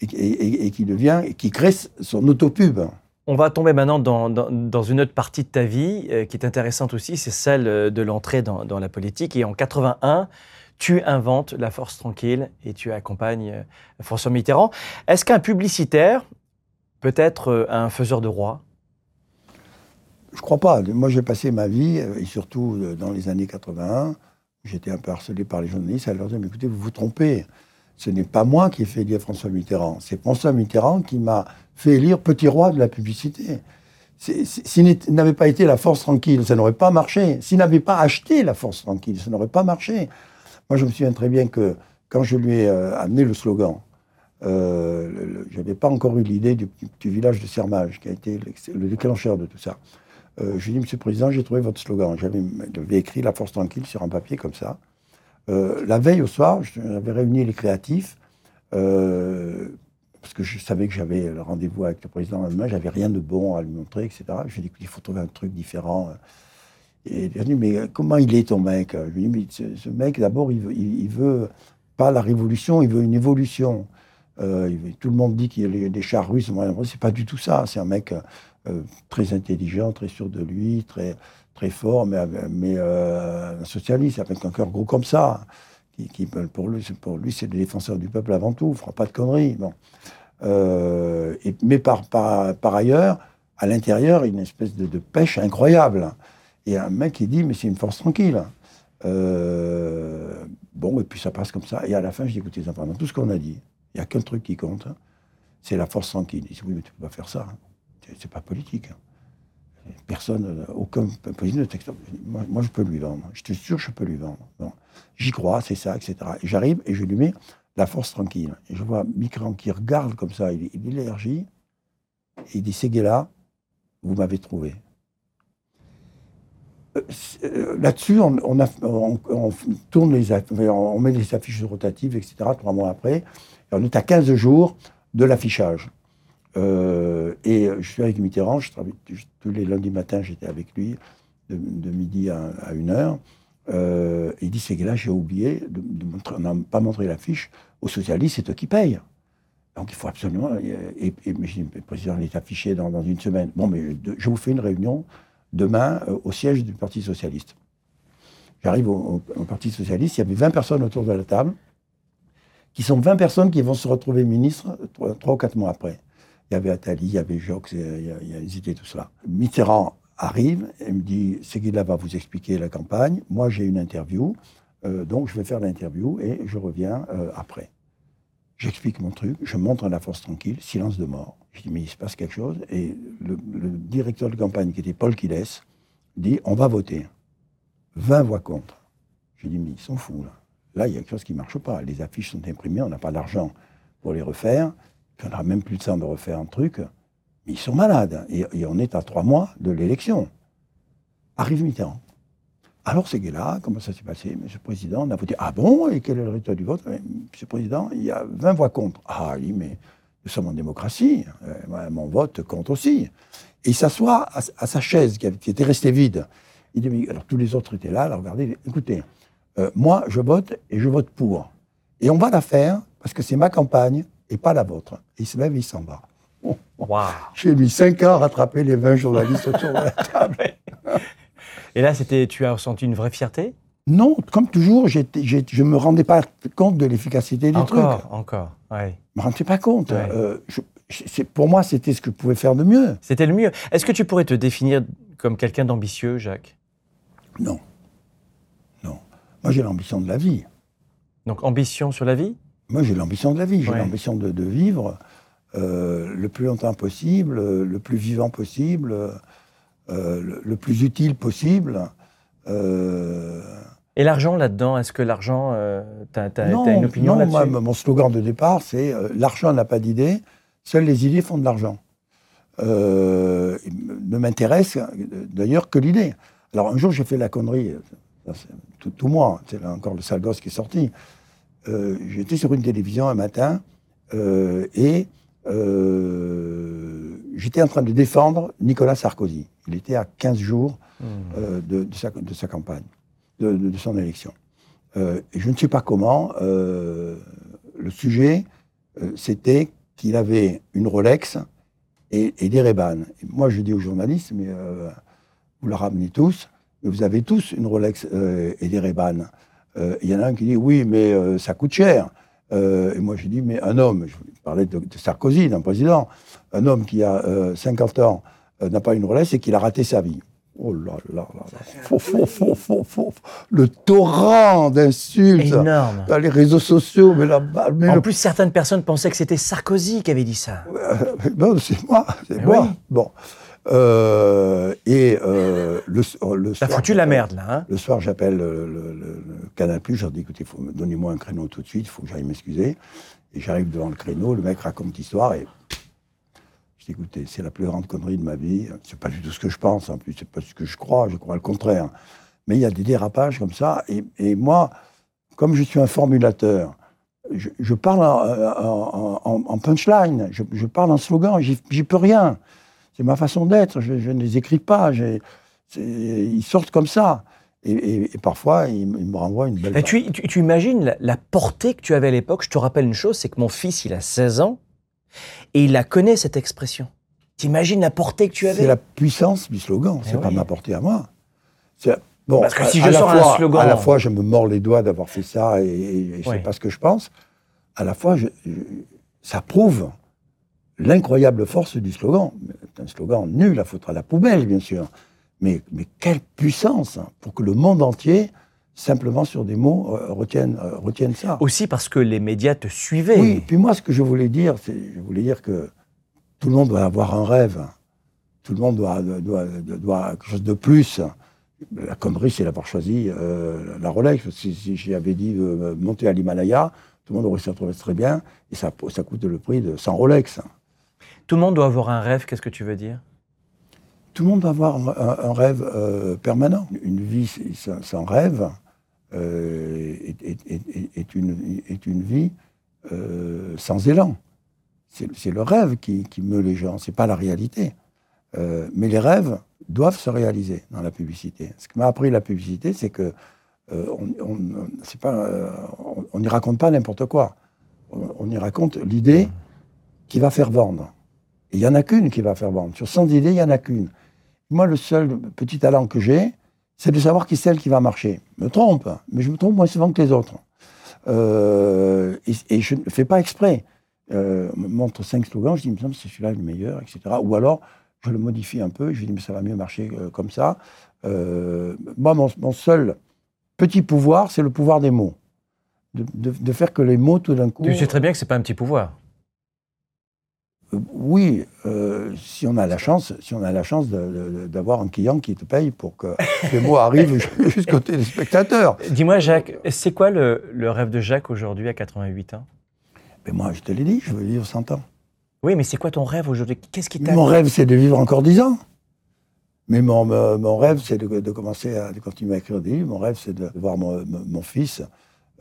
et, qui devient, et qui crée son autopub. On va tomber maintenant dans, une autre partie de ta vie euh, qui est intéressante aussi, c'est celle euh, de l'entrée dans, la politique. Et en 81, tu inventes la force tranquille et tu accompagnes euh, François Mitterrand. Est-ce qu'un publicitaire peut être un faiseur de roi? Je crois pas. Moi, j'ai passé ma vie, et surtout dans les années 81, j'étais un peu harcelé par les journalistes, à leur dire, écoutez, vous vous trompez. Ce n'est pas moi qui ai fait élire François Mitterrand, c'est François Mitterrand qui m'a fait élire petit roi de la publicité. S'il n'avait pas été la force tranquille, ça n'aurait pas marché. S'il n'avait pas acheté la force tranquille, ça n'aurait pas marché. Moi, je me souviens très bien que quand je lui ai euh, amené le slogan, euh, je n'avais pas encore eu l'idée du, village de Sermage, qui a été le déclencheur de tout ça. Euh, je lui ai dit, Monsieur le Président, j'ai trouvé votre slogan. J'avais écrit La force tranquille sur un papier comme ça. Euh, la veille au soir, j'avais réuni les créatifs, parce que je savais que j'avais le rendez-vous avec le président le lendemain, j'avais rien de bon à lui montrer, etc. Je lui ai dit, il faut trouver un truc différent. Et il a dit, mais comment il est ton mec? Je lui ai dit, mais ce, mec, d'abord, il, veut pas la révolution, il veut une évolution. Euh, tout le monde dit qu'il y a des chars russes. Moi, c'est pas du tout ça. C'est un mec euh, très intelligent, très sûr de lui, très, très fort, mais, euh, un socialiste, avec un cœur gros comme ça. Qui, pour lui, pour lui c'est le défenseur du peuple avant tout. Il fera pas de conneries. Bon. Et, mais par, par, par, ailleurs, à l'intérieur, une espèce de, pêche incroyable. Et un mec qui dit, mais c'est une force tranquille. bon, et puis ça passe comme ça. Et à la fin, je dis, écoutez, dans tout ce qu'on a dit, il n'y a qu'un truc qui compte, hein. c'est la force tranquille. Il dit, oui, mais tu ne peux pas faire ça. Hein. C'est pas politique. Personne, aucun président moi, moi, je peux lui vendre. Je suis sûr, je peux lui vendre. J'y crois, c'est ça, etc. Et j'arrive et je lui mets la force tranquille. Et je vois Mitterrand qui regarde comme ça, il, il élargit, et il dit, Séguéla, vous m'avez trouvé. Euh, euh, là-dessus, on, tourne les, on met les affiches rotatives, etc., trois mois après on est à 15 jours de l'affichage. Euh, et je suis avec Mitterrand, je tous les lundis matins, j'étais avec lui, de, midi à, 1 heure. Euh, il dit, c'est que là, j'ai oublié, de, montrer, on n'a pas montré l'affiche, aux socialistes, c'est eux qui payent. Donc il faut absolument... Et, et, le président est affiché dans, une semaine. Bon, mais je vous fais une réunion demain euh, au siège du Parti socialiste. J'arrive au, Parti socialiste, il y avait 20 personnes autour de la table qui sont 20 personnes qui vont se retrouver ministres trois ou quatre mois après. Il y avait Attali, il y avait Jox, il y a, il tout cela. Mitterrand arrive et me dit Seguila va vous expliquer la campagne. Moi, j'ai une interview, euh, donc je vais faire l'interview et je reviens euh, après. J'explique mon truc, je montre la force tranquille, silence de mort. Je dis mais il se passe quelque chose. Et le, directeur de campagne, qui était Paul Quiles, dit on va voter. 20 voix contre. Je dis mais ils sont fous là. Là, il y a quelque chose qui ne marche pas. Les affiches sont imprimées, on n'a pas d'argent pour les refaire. On n'a même plus de temps de refaire un truc. Mais ils sont malades. Et, on est à trois mois de l'élection. Arrive Mitterrand. Alors, ces gars-là, comment ça s'est passé Monsieur le Président, on a voté. Ah bon Et quel est le résultat du vote? Monsieur le Président, il y a 20 voix contre. Ah oui, mais nous sommes en démocratie. Euh, mon vote compte aussi. Et il s'assoit à, sa chaise qui, était restée vide. Il dit, alors tous les autres étaient là, alors regardez, écoutez, euh, moi, je vote et je vote pour. Et on va la faire parce que c'est ma campagne et pas la vôtre. il se lève et il s'en va. J'ai mis cinq ans à rattraper les 20 journalistes autour de la table. et là, c'était, tu as ressenti une vraie fierté? Non, comme toujours, je ne me rendais pas compte de l'efficacité truc. Encore, encore, Je ne me rendais pas compte. Euh, pour moi, c'était ce que je pouvais faire de mieux. C'était le mieux. Est-ce que tu pourrais te définir comme quelqu'un d'ambitieux, Jacques? Non. Moi, j'ai l'ambition de la vie. Donc, ambition sur la vie? Moi, j'ai l'ambition de la vie. J'ai l'ambition de, vivre euh, le plus longtemps possible, le plus vivant possible, euh, le, plus utile possible. Euh. Et l'argent là-dedans, est-ce que l'argent, tu as, une opinion là-dessus Non, moi, mon slogan de départ, c'est l'argent n'a pas d'idée, seules les idées font de l'argent. ne m'intéresse d'ailleurs que l'idée. Alors un jour, j'ai fait la connerie, tout, tout moi, c'est encore le sale gosse qui est sorti. Euh, j'étais sur une télévision un matin euh, et euh, j'étais en train de défendre Nicolas Sarkozy. Il était à 15 jours mmh. de, sa, de, sa, campagne, de, son élection. et je ne sais pas comment, le sujet, c'était qu'il avait une Rolex et, et des Ray-Ban. Moi, je dis aux journalistes, mais vous la ramenez tous vous avez tous une Rolex et des Ray-Ban. Euh, il y en a un qui dit oui, mais euh, ça coûte cher. et moi, je dis mais un homme, je parlais de, de Sarkozy, d'un président, un homme qui a 50 ans n'a pas une Rolex et qu'il a raté sa vie. Oh là là là là. Fou, fou, fou, fou, fou. Le torrent d'insultes. Énorme. Dans les réseaux sociaux, mais là mais En le- plus, certaines personnes pensaient que c'était Sarkozy qui avait dit ça. non, c'est moi, c'est Mais moi. oui. Bon. Euh, et euh, le, le T'as soir, foutu la j'appelle- merde, là. Hein Le soir, j'appelle le, le- le- Canal+, je leur dis, écoutez, donnez-moi un créneau tout de suite, il faut que j'aille m'excuser. Et j'arrive devant le créneau, le mec raconte l'histoire et je dis, écoutez, c'est la plus grande connerie de ma vie. C'est pas du tout ce que je pense, en plus, c'est pas ce que je crois, je crois le contraire. Mais il y a des dérapages comme ça. Et, et moi, comme je suis un formulateur, je, je parle en, en- en- en punchline, je, je parle en slogan, j'y peux rien. C'est ma façon d'être, je, je ne les écris pas, ils sortent comme ça. Et, et- et parfois, ils, me- ils me renvoient une belle. Tu, tu- tu imagines la, la portée que tu avais à l'époque Je te rappelle une chose, c'est que mon fils, il a 16 ans et il la connaît, cette expression. T'imagines la portée que tu avais? C'est la puissance du slogan, Eh c'est pas oui. ma portée à moi. Bon, Parce que si à je sors un slogan- À la fois, je me mords les doigts d'avoir fait ça et, et- je Oui. sais pas ce que je pense. À la fois, je- je- ça prouve l'incroyable force du slogan. C'est un slogan nul à foutre à la poubelle, bien sûr. Mais, mais quelle puissance hein, pour que le monde entier, simplement sur des mots, euh, retienne, euh, retienne ça. Aussi parce que les médias te suivaient. Oui, puis moi, ce que je voulais dire, c'est, je voulais dire que tout le monde doit avoir un rêve. Tout le monde doit, doit, doit, doit quelque chose de plus. La connerie, c'est d'avoir choisi euh, la Rolex. Si, si j'avais dit de monter à l'Himalaya, tout le monde aurait se retrouvé très bien. Et ça, ça coûte le prix de 100 Rolex. Tout le monde doit avoir un rêve, qu'est-ce que tu veux dire? Tout le monde doit avoir un, rêve euh, permanent. Une vie sans, rêve euh, est, une, vie euh, sans élan. C'est le rêve qui, meut les gens, c'est pas la réalité. Mais les rêves doivent se réaliser dans la publicité. Ce que m'a appris la publicité, c'est que on n'y raconte pas n'importe quoi. On y raconte l'idée qui va faire vendre. Il n'y en a qu'une qui va faire vendre. Sur 100 idées, il n'y en a qu'une. Moi, le seul petit talent que j'ai, c'est de savoir qui c'est celle qui va marcher. Je me trompe, mais je me trompe moins souvent que les autres. Euh, et, je ne fais pas exprès. Euh, on me montre cinq slogans, je dis, il c'est celui-là le meilleur, etc. Ou alors, je le modifie un peu, je dis, mais ça va mieux marcher euh, comme ça. Moi, mon, seul petit pouvoir, c'est le pouvoir des mots. De, de- faire que les mots, tout d'un coup... Tu sais très bien que c'est pas un petit pouvoir. Oui, euh, si on a la chance, si on a la chance d'avoir un client qui te paye pour que les mots arrivent jusqu'au téléspectateur. Dis-moi, Jacques, c'est quoi le, le rêve de Jacques aujourd'hui à 88 ans? Mais moi, je te l'ai dit, je veux vivre 100 ans. Oui, mais c'est quoi ton rêve aujourd'hui? Qu'est-ce qui Mon rêve, c'est de vivre encore 10 ans. Mais mon, mon- rêve, c'est de, de commencer à de continuer à écrire des livres. Mon rêve, c'est de voir mon- mon fils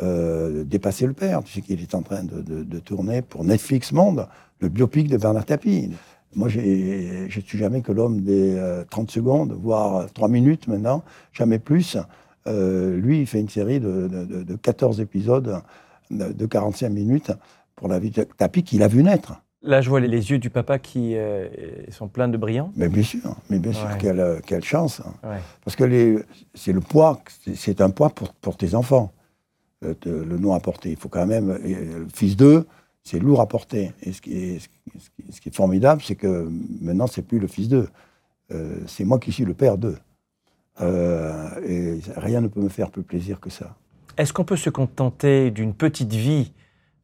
euh, dépasser le père. Tu sais qu'il est en train de, de- de tourner pour Netflix Monde, le biopic de Bernard Tapie. Moi, je ne suis jamais que l'homme des euh, 30 secondes, voire 3 minutes maintenant, jamais plus. Euh, lui, il fait une série de, de- de- de 14 épisodes de, de 45 minutes pour la vie de Tapie qu'il a vu naître. Là, je vois les- yeux du papa qui euh, sont pleins de brillants. Mais bien sûr, mais bien sûr, Ouais. quelle, quelle chance. Ouais. Parce que c'est le poids, c'est- c'est un poids pour, pour tes enfants, euh, de- le nom à porter. Il faut quand même, euh, fils d'eux, c'est lourd à porter. Et ce qui est, ce qui- formidable, c'est que maintenant, c'est plus le fils d'eux. Euh, c'est moi qui suis le père d'eux. Et rien ne peut me faire plus plaisir que ça. Est-ce qu'on peut se contenter d'une petite vie,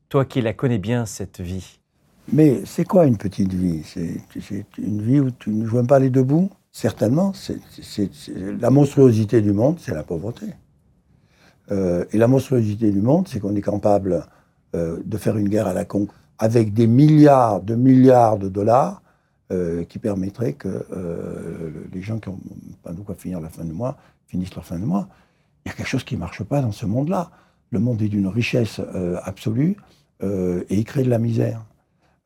toi qui la connais bien, cette vie? Mais c'est quoi une petite vie? C'est une vie où tu ne joins pas les deux bouts? Certainement. c'est- la monstruosité du monde, c'est la pauvreté. Euh, et la monstruosité du monde, c'est qu'on est capable euh, de faire une guerre à la con avec des milliards de milliards de dollars euh, qui permettraient que les gens qui n'ont pas de quoi finir la fin du mois finissent leur fin de mois. Il y a quelque chose qui ne marche pas dans ce monde-là. Le monde est d'une richesse absolue et il crée de la misère.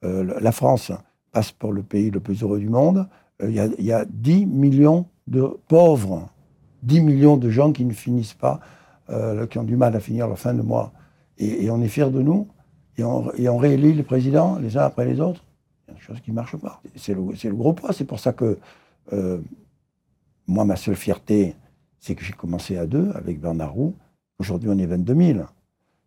La France passe pour le pays le plus heureux du monde. Il y, il y a 10 millions de pauvres, 10 millions de gens qui ne finissent pas, euh, qui ont du mal à finir leur fin de mois. Et, on est fiers de nous, et on, réélit les présidents les uns après les autres. Il y a des choses qui ne marchent pas. C'est le, le gros poids. C'est pour ça que euh, moi, ma seule fierté, c'est que j'ai commencé à deux avec Bernard Roux. Aujourd'hui, on est 22 000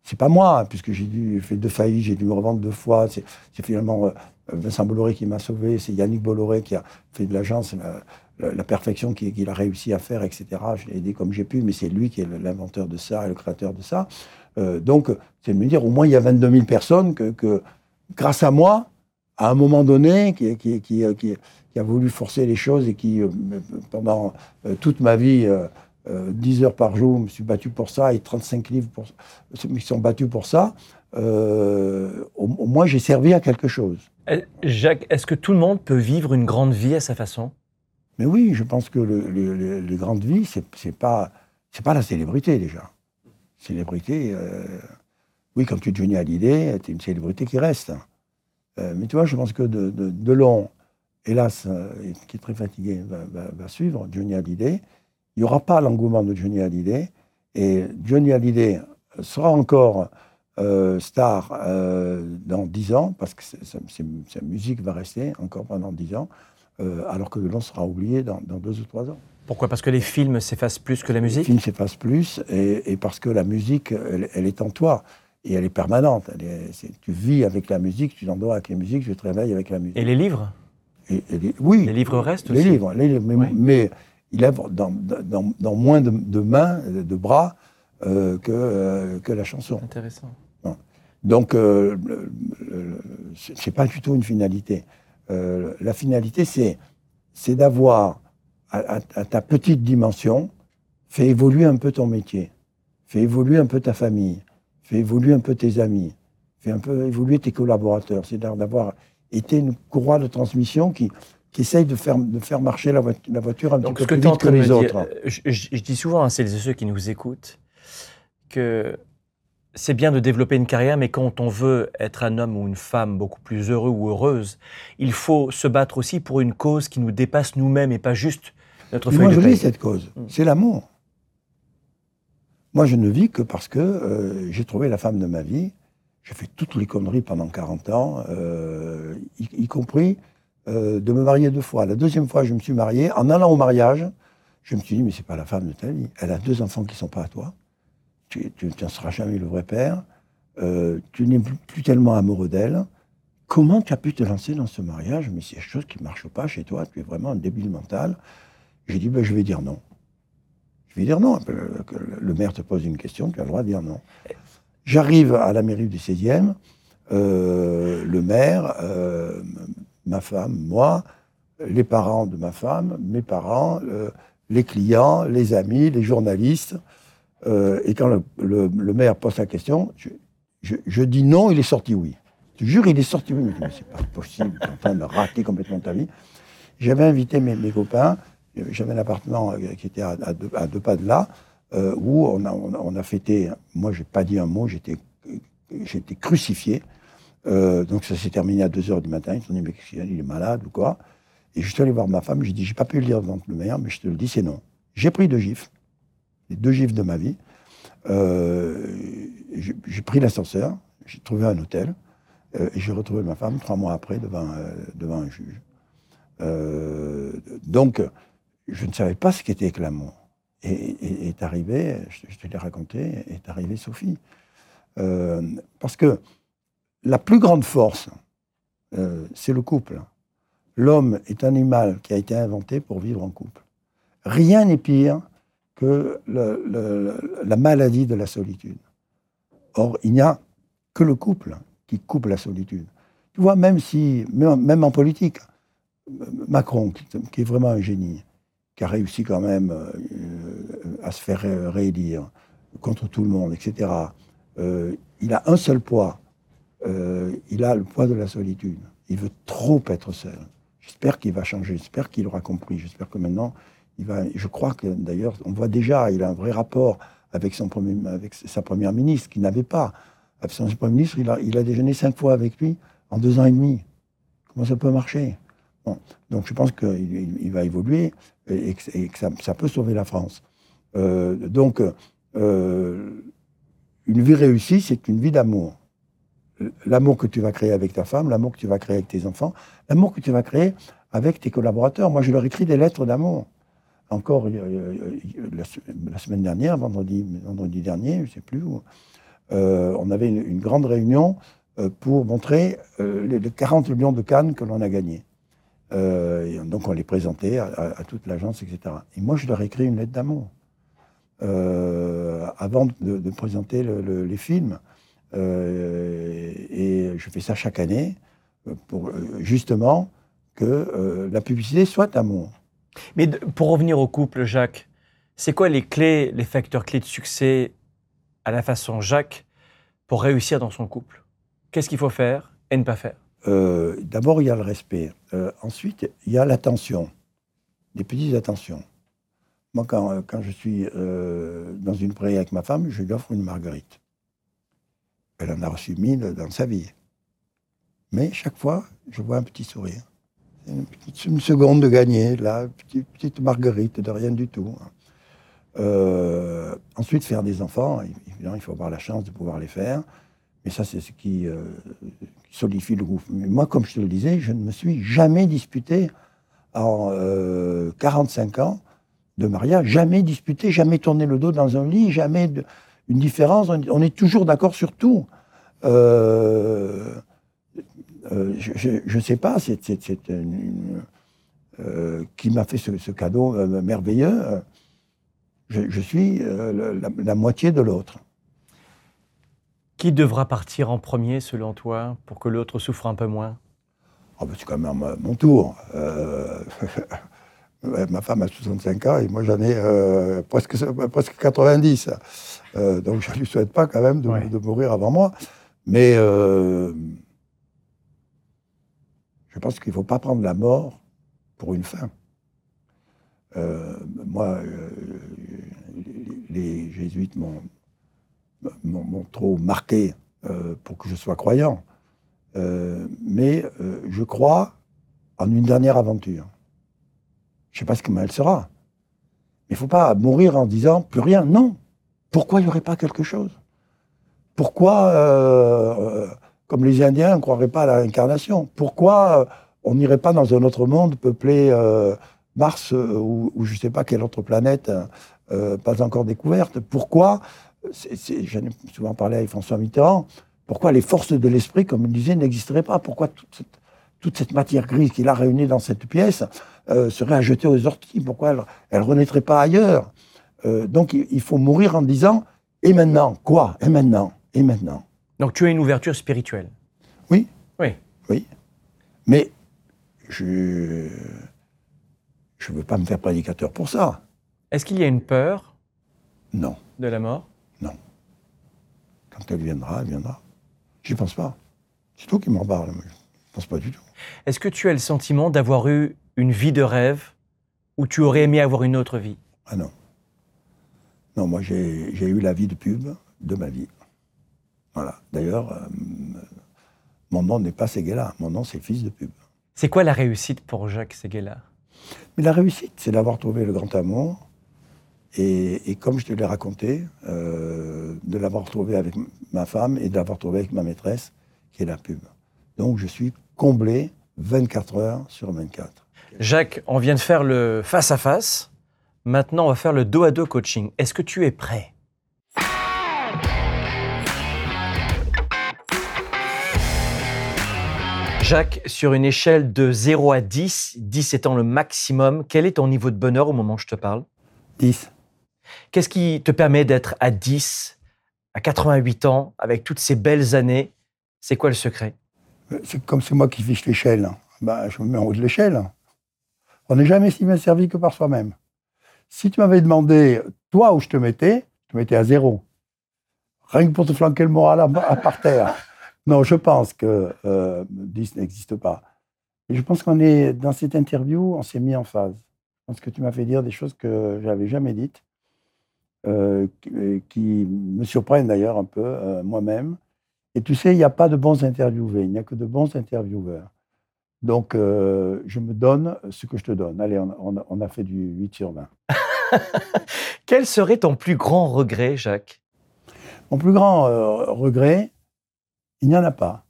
c'est pas moi, hein, puisque j'ai fait deux faillites, j'ai dû me revendre deux fois. C'est finalement euh, Vincent Bolloré qui m'a sauvé, c'est Yannick Bolloré qui a fait de l'agence, la, la, perfection qu'il a réussi à faire, etc. Je l'ai aidé comme j'ai pu, mais c'est lui qui est l'inventeur de ça et le créateur de ça. Euh, donc, c'est de me dire, au moins, il y a 22 000 personnes que, grâce à moi, à un moment donné, qui, a voulu forcer les choses et qui, euh, pendant euh, toute ma vie, euh, euh, 10 heures par jour, me suis battu pour ça, et 35 livres pour, qui sont battus pour ça, au, moins j'ai servi à quelque chose. Jacques, est-ce que tout le monde peut vivre une grande vie à sa façon? Mais oui, je pense que le, le- le- les grandes vies, c'est pas pas la célébrité déjà. Célébrité, euh, oui, quand tu es Johnny Hallyday, tu es une célébrité qui reste. Euh, mais tu vois, je pense que de, Delon, hélas, euh, qui est très fatigué, va, suivre Johnny Hallyday. Il n'y aura pas l'engouement de Johnny Hallyday. Et Johnny Hallyday sera encore star dans 10 ans, parce que sa musique va rester encore pendant 10 ans, euh, alors que Delon sera oublié dans, dans 2 ou 3 ans. Pourquoi? Parce que les films s'effacent plus que la musique? film s'efface plus, et, et parce que la musique, elle, elle est en toi, et elle est permanente. Elle est- c'est- tu vis avec la musique, tu t'endors avec la musique, tu te réveilles avec la musique. Et les livres? Et- et les- oui, Les livres restent les aussi livres, les livres, mais, Oui. mais il œuvre dans, dans, dans moins de, de mains, de bras euh, que, euh, que la chanson. Intéressant. Donc, euh, c'est pas du tout une finalité. Euh, la finalité, c'est c'est d'avoir, à, à- à ta petite dimension, fait évoluer un peu ton métier, fait évoluer un peu ta famille, fait évoluer un peu tes amis, fait un peu évoluer tes collaborateurs. C'est d'avoir été une courroie de transmission qui, qui essaye de faire, de faire marcher la, voiture- la voiture un Donc, petit peu que plus vite que les dire, autres. je, je- je dis souvent à celles et ceux qui nous écoutent que c'est bien de développer une carrière, mais quand on veut être un homme ou une femme beaucoup plus heureux ou heureuse, il faut se battre aussi pour une cause qui nous dépasse nous-mêmes et pas juste notre Mais feuille moi, de je paye. cette cause. Mm. C'est l'amour. Moi, je ne vis que parce que euh, j'ai trouvé la femme de ma vie. J'ai fait toutes les conneries pendant 40 ans, euh, y, y compris euh, de me marier deux fois. La deuxième fois, je me suis marié. En allant au mariage, je me suis dit, mais c'est pas la femme de ta vie. Elle a deux enfants qui sont pas à toi. Tu tu n'en seras jamais le vrai père. Euh, tu n'es plus, tellement amoureux d'elle. Comment tu as pu te lancer dans ce mariage? Mais c'est quelque chose qui ne marche pas chez toi. Tu es vraiment un débile mental. J'ai dit, ben, je vais dire non. Je vais dire non. Le, maire te pose une question, tu as le droit de dire non. J'arrive à la mairie du 16e. euh, le maire, euh, ma femme, moi, les parents de ma femme, mes parents, les clients, les amis, les journalistes. Euh, et quand le, maire pose la question, je, dis non, il est sorti oui. Je te jure, il est sorti oui. Mais c'est pas possible, tu es en train de rater complètement ta vie. J'avais invité mes, copains, j'avais un appartement euh, qui était à, deux, pas de là, euh, où on a, fêté, moi j'ai pas dit un mot, j'étais crucifié. Donc ça s'est terminé à 2h du matin, ils se sont dit, mais il est malade ou quoi? Et je suis allé voir ma femme, j'ai dit, j'ai pas pu le dire devant le maire, mais je te le dis, c'est non. J'ai pris deux gifles, les deux gifles de ma vie. Euh, j'ai pris l'ascenseur, j'ai trouvé un hôtel, euh, et j'ai retrouvé ma femme trois mois après devant, euh, devant un juge. Donc, je ne savais pas ce qu'était l'amour. Et, et- est arrivé, je, je te l'ai raconté, est arrivée Sophie. Parce que la plus grande force, c'est le couple. L'homme est un animal qui a été inventé pour vivre en couple. Rien n'est pire que la maladie de la solitude. Or, il n'y a que le couple qui coupe la solitude. Tu vois, même si, même, en politique, Macron, qui, est vraiment un génie, qui a réussi quand même euh, à se faire ré- réélire contre tout le monde, etc. euh, il a un seul poids. Euh, il a le poids de la solitude. Il veut trop être seul. J'espère qu'il va changer. J'espère qu'il aura compris. J'espère que maintenant, Je crois que d'ailleurs, on voit déjà, il a un vrai rapport avec son premier, avec sa première ministre, qu'il n'avait pas. Avec son premier ministre, il a, déjeuné cinq fois avec lui en deux ans et demi. Comment ça peut marcher? Donc je pense qu'il il- il va évoluer et, que, ça peut sauver la France. Euh, donc, euh, une vie réussie, c'est une vie d'amour. L'amour que tu vas créer avec ta femme, l'amour que tu vas créer avec tes enfants, l'amour que tu vas créer avec tes collaborateurs. Moi, je leur écris des lettres d'amour. Encore la, se- la semaine dernière, vendredi, vendredi dernier, je ne sais plus euh, on avait une, grande réunion euh, pour montrer euh, les, les 40 millions de cannes que l'on a gagnés. Donc on les présentait à, toute l'agence, etc. Et moi, je leur écris une lettre d'amour. Avant de, présenter le- le- les films. Et je fais ça chaque année pour justement que la publicité soit amour. Mais pour revenir au couple, Jacques, c'est quoi les clés, les facteurs clés de succès à la façon Jacques pour réussir dans son couple? Qu'est-ce qu'il faut faire et ne pas faire? Euh, D'abord, il y a le respect. Euh, ensuite, il y a l'attention, des petites attentions. Moi, quand, euh, quand je suis dans une prairie avec ma femme, je lui offre une marguerite. Elle en a reçu mille dans sa vie. Mais chaque fois, je vois un petit sourire. Une, petite, seconde de gagner, là, petite, petite marguerite, de rien du tout. Euh, ensuite, faire des enfants, évidemment, il faut avoir la chance de pouvoir les faire. Mais ça, c'est ce qui, euh, solidifie le groupe. Mais moi, comme je te le disais, je ne me suis jamais disputé en euh, 45 ans de mariage, jamais disputé, jamais tourné le dos dans un lit, jamais une différence. On, est toujours d'accord sur tout. Euh, euh, je ne sais pas, c'est euh, qui m'a fait ce, ce cadeau euh, merveilleux. Je, je suis euh, la, la moitié de l'autre. Qui devra partir en premier selon toi pour que l'autre souffre un peu moins? Oh, ben, c'est quand même mon tour. Ma femme a 65 ans et moi j'en ai euh, presque, presque 90. Euh, donc je ne lui souhaite pas quand même de, Ouais. de mourir avant moi. Mais euh, je pense qu'il ne faut pas prendre la mort pour une fin. Euh, moi, euh, les jésuites m'ont trop marqué euh, pour que je sois croyant. Mais je crois en une dernière aventure. Je ne sais pas ce comment elle sera. Mais il ne faut pas mourir en disant plus rien. Non. Pourquoi il n'y aurait pas quelque chose? Pourquoi, comme les Indiens, ne croirait pas à la réincarnation. Pourquoi euh, on n'irait pas dans un autre monde peuplé euh, Mars euh, ou, je ne sais pas quelle autre planète pas encore découverte? Pourquoi J'en ai souvent parlé avec François Mitterrand. Pourquoi les forces de l'esprit, comme il disait, n'existeraient pas? Pourquoi toute cette, matière grise qu'il a réunie dans cette pièce serait à jeter aux orties? Pourquoi elle ne renaîtrait pas ailleurs? Donc il faut mourir en disant Et maintenant Quoi? Et maintenant? Et maintenant? Donc tu as une ouverture spirituelle. Oui, Oui. oui. Mais je ne veux pas me faire prédicateur pour ça. Est-ce qu'il y a une peur? Non. de la mort? Quand elle viendra, elle viendra. J'y pense pas. C'est toi qui m'en parle. Je ne pense pas du tout. Est-ce que tu as le sentiment d'avoir eu une vie de rêve où tu aurais aimé avoir une autre vie? Ah non. Non, moi j'ai eu la vie de pub de ma vie. Voilà. D'ailleurs, euh, mon nom n'est pas Seguela, mon nom c'est fils de pub. C'est quoi la réussite pour Jacques Seguela Mais la réussite, c'est d'avoir trouvé le grand amour. Et, et comme je te l'ai raconté, euh, de l'avoir trouvé avec ma femme et de l'avoir trouvé avec ma maîtresse, qui est la pub. Donc je suis comblé 24 heures sur 24. Jacques, on vient de faire le face-à-face. Maintenant, on va faire le dos-à-dos coaching. Est-ce que tu es prêt? Jacques, sur une échelle de 0 à 10, 10 étant le maximum, quel est ton niveau de bonheur au moment où je te parle? 10. Qu'est-ce qui te permet d'être à 10, à 88 ans, avec toutes ces belles années? C'est quoi le secret? C'est comme c'est moi qui fiche l'échelle. Ben, je me mets en haut de l'échelle. On n'est jamais si bien servi que par soi-même. Si tu m'avais demandé, toi, où je te mettais, je te mettais à zéro. Rien que pour te flanquer le moral à, à par terre. Non, je pense que euh, 10 n'existe pas. Et je pense qu'on est, dans cette interview, on s'est mis en phase. Je pense que tu m'as fait dire des choses que je n'avais jamais dites, euh, qui, qui me surprennent d'ailleurs un peu euh, moi-même. Et tu sais, il n'y a pas de bons interviewés, il n'y a que de bons intervieweurs. Donc, euh, je me donne ce que je te donne. Allez, on, on a- on a fait du 8 sur 20. Quel serait ton plus grand regret, Jacques? Mon plus grand euh, regret, il n'y en a pas.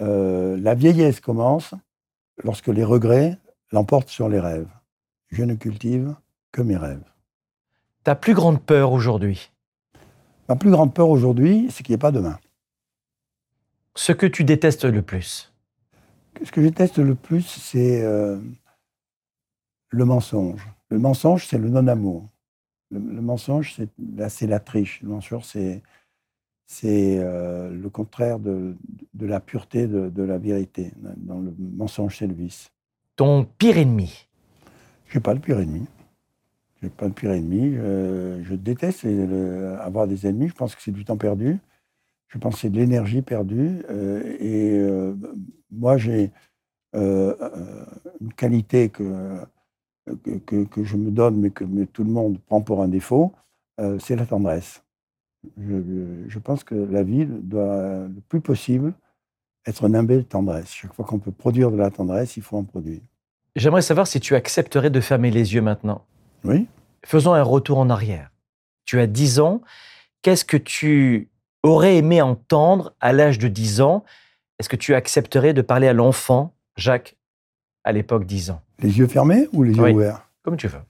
Euh, la vieillesse commence lorsque les regrets l'emportent sur les rêves. Je ne cultive que mes rêves. Ta plus grande peur aujourd'hui? Ma plus grande peur aujourd'hui, c'est qu'il n'y ait pas demain. Ce que tu détestes le plus Ce que je déteste le plus, c'est euh, le mensonge. Le mensonge, c'est le non-amour. Le, le mensonge, c'est la triche. Le mensonge, c'est c'est euh, le contraire de, de la pureté de, de la vérité. Dans le mensonge, c'est le vice. Ton pire ennemi Je n'ai pas le pire ennemi. Je n'ai pas pire ennemi. Je, je déteste les- le- avoir des ennemis. Je pense que c'est du temps perdu. Je pense que c'est de l'énergie perdue. Euh, et euh, moi, j'ai une qualité que, que, je me donne, mais que mais tout le monde prend pour un défaut, c'est la tendresse. Je, je pense que la vie doit le plus possible être nimbée de tendresse. Chaque fois qu'on peut produire de la tendresse, il faut en produire. J'aimerais savoir si tu accepterais de fermer les yeux maintenant. Oui Faisons un retour en arrière. Tu as 10 ans. Qu'est-ce que tu aurais aimé entendre à l'âge de 10 ans? Est-ce que tu accepterais de parler à l'enfant, Jacques, à l'époque 10 ans? Les yeux fermés ou les yeux Oui. ouverts? Comme tu veux.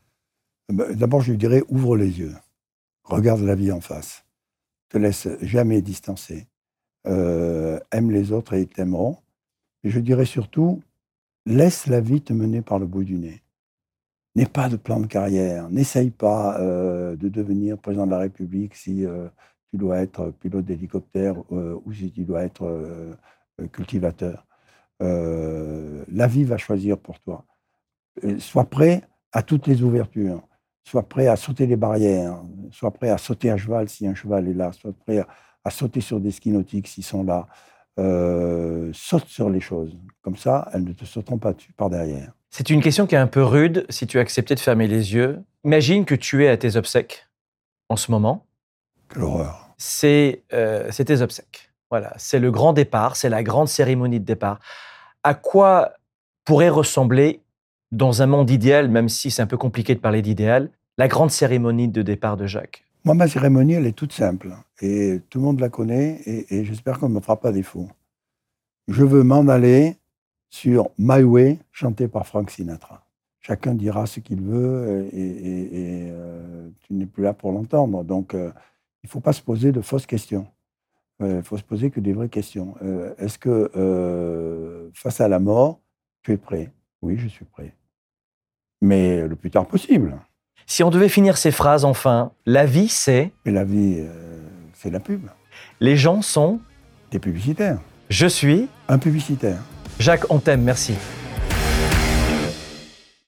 Ben, D'abord, je lui dirais ouvre les yeux. Regarde la vie en face. Te laisse jamais distancer. Euh, aime les autres et ils t'aimeront. Et je dirais surtout laisse la vie te mener par le bout du nez. N'aie pas de plan de carrière. N'essaye pas euh, de devenir président de la République si euh, tu dois être pilote d'hélicoptère ou si tu dois être cultivateur. La vie va choisir pour toi. Sois prêt à toutes les ouvertures. Sois prêt à sauter les barrières. Sois prêt à sauter à cheval si un cheval est là. Sois prêt à, à sauter sur des skis nautiques s'ils sont là. Euh, saute sur les choses. Comme ça, elles ne te sauteront pas par derrière. C'est une question qui est un peu rude si tu acceptais de fermer les yeux. Imagine que tu es à tes obsèques en ce moment. Quelle horreur. C'est euh, c'est tes obsèques. Voilà, c'est le grand départ, c'est la grande cérémonie de départ. À quoi pourrait ressembler, dans un monde idéal, même si c'est un peu compliqué de parler d'idéal, la grande cérémonie de départ de Jacques Moi, ma cérémonie, elle est toute simple. Et tout le monde la connaît. Et, j'espère qu'on ne me fera pas défaut. Je veux m'en aller sur My Way, chanté par Frank Sinatra. Chacun dira ce qu'il veut et, euh, tu n'es plus là pour l'entendre. Donc, euh, il ne faut pas se poser de fausses questions. Euh, Il faut se poser que des vraies questions. Euh, Est-ce que euh, face à la mort, tu es prêt? Oui, je suis prêt. Mais le plus tard possible. Si on devait finir ces phrases enfin, la vie c'est, Et la vie, euh, c'est la pub. les gens sont, T'es publicitaire. je suis, Un publicitaire. Jacques, on t'aime, merci.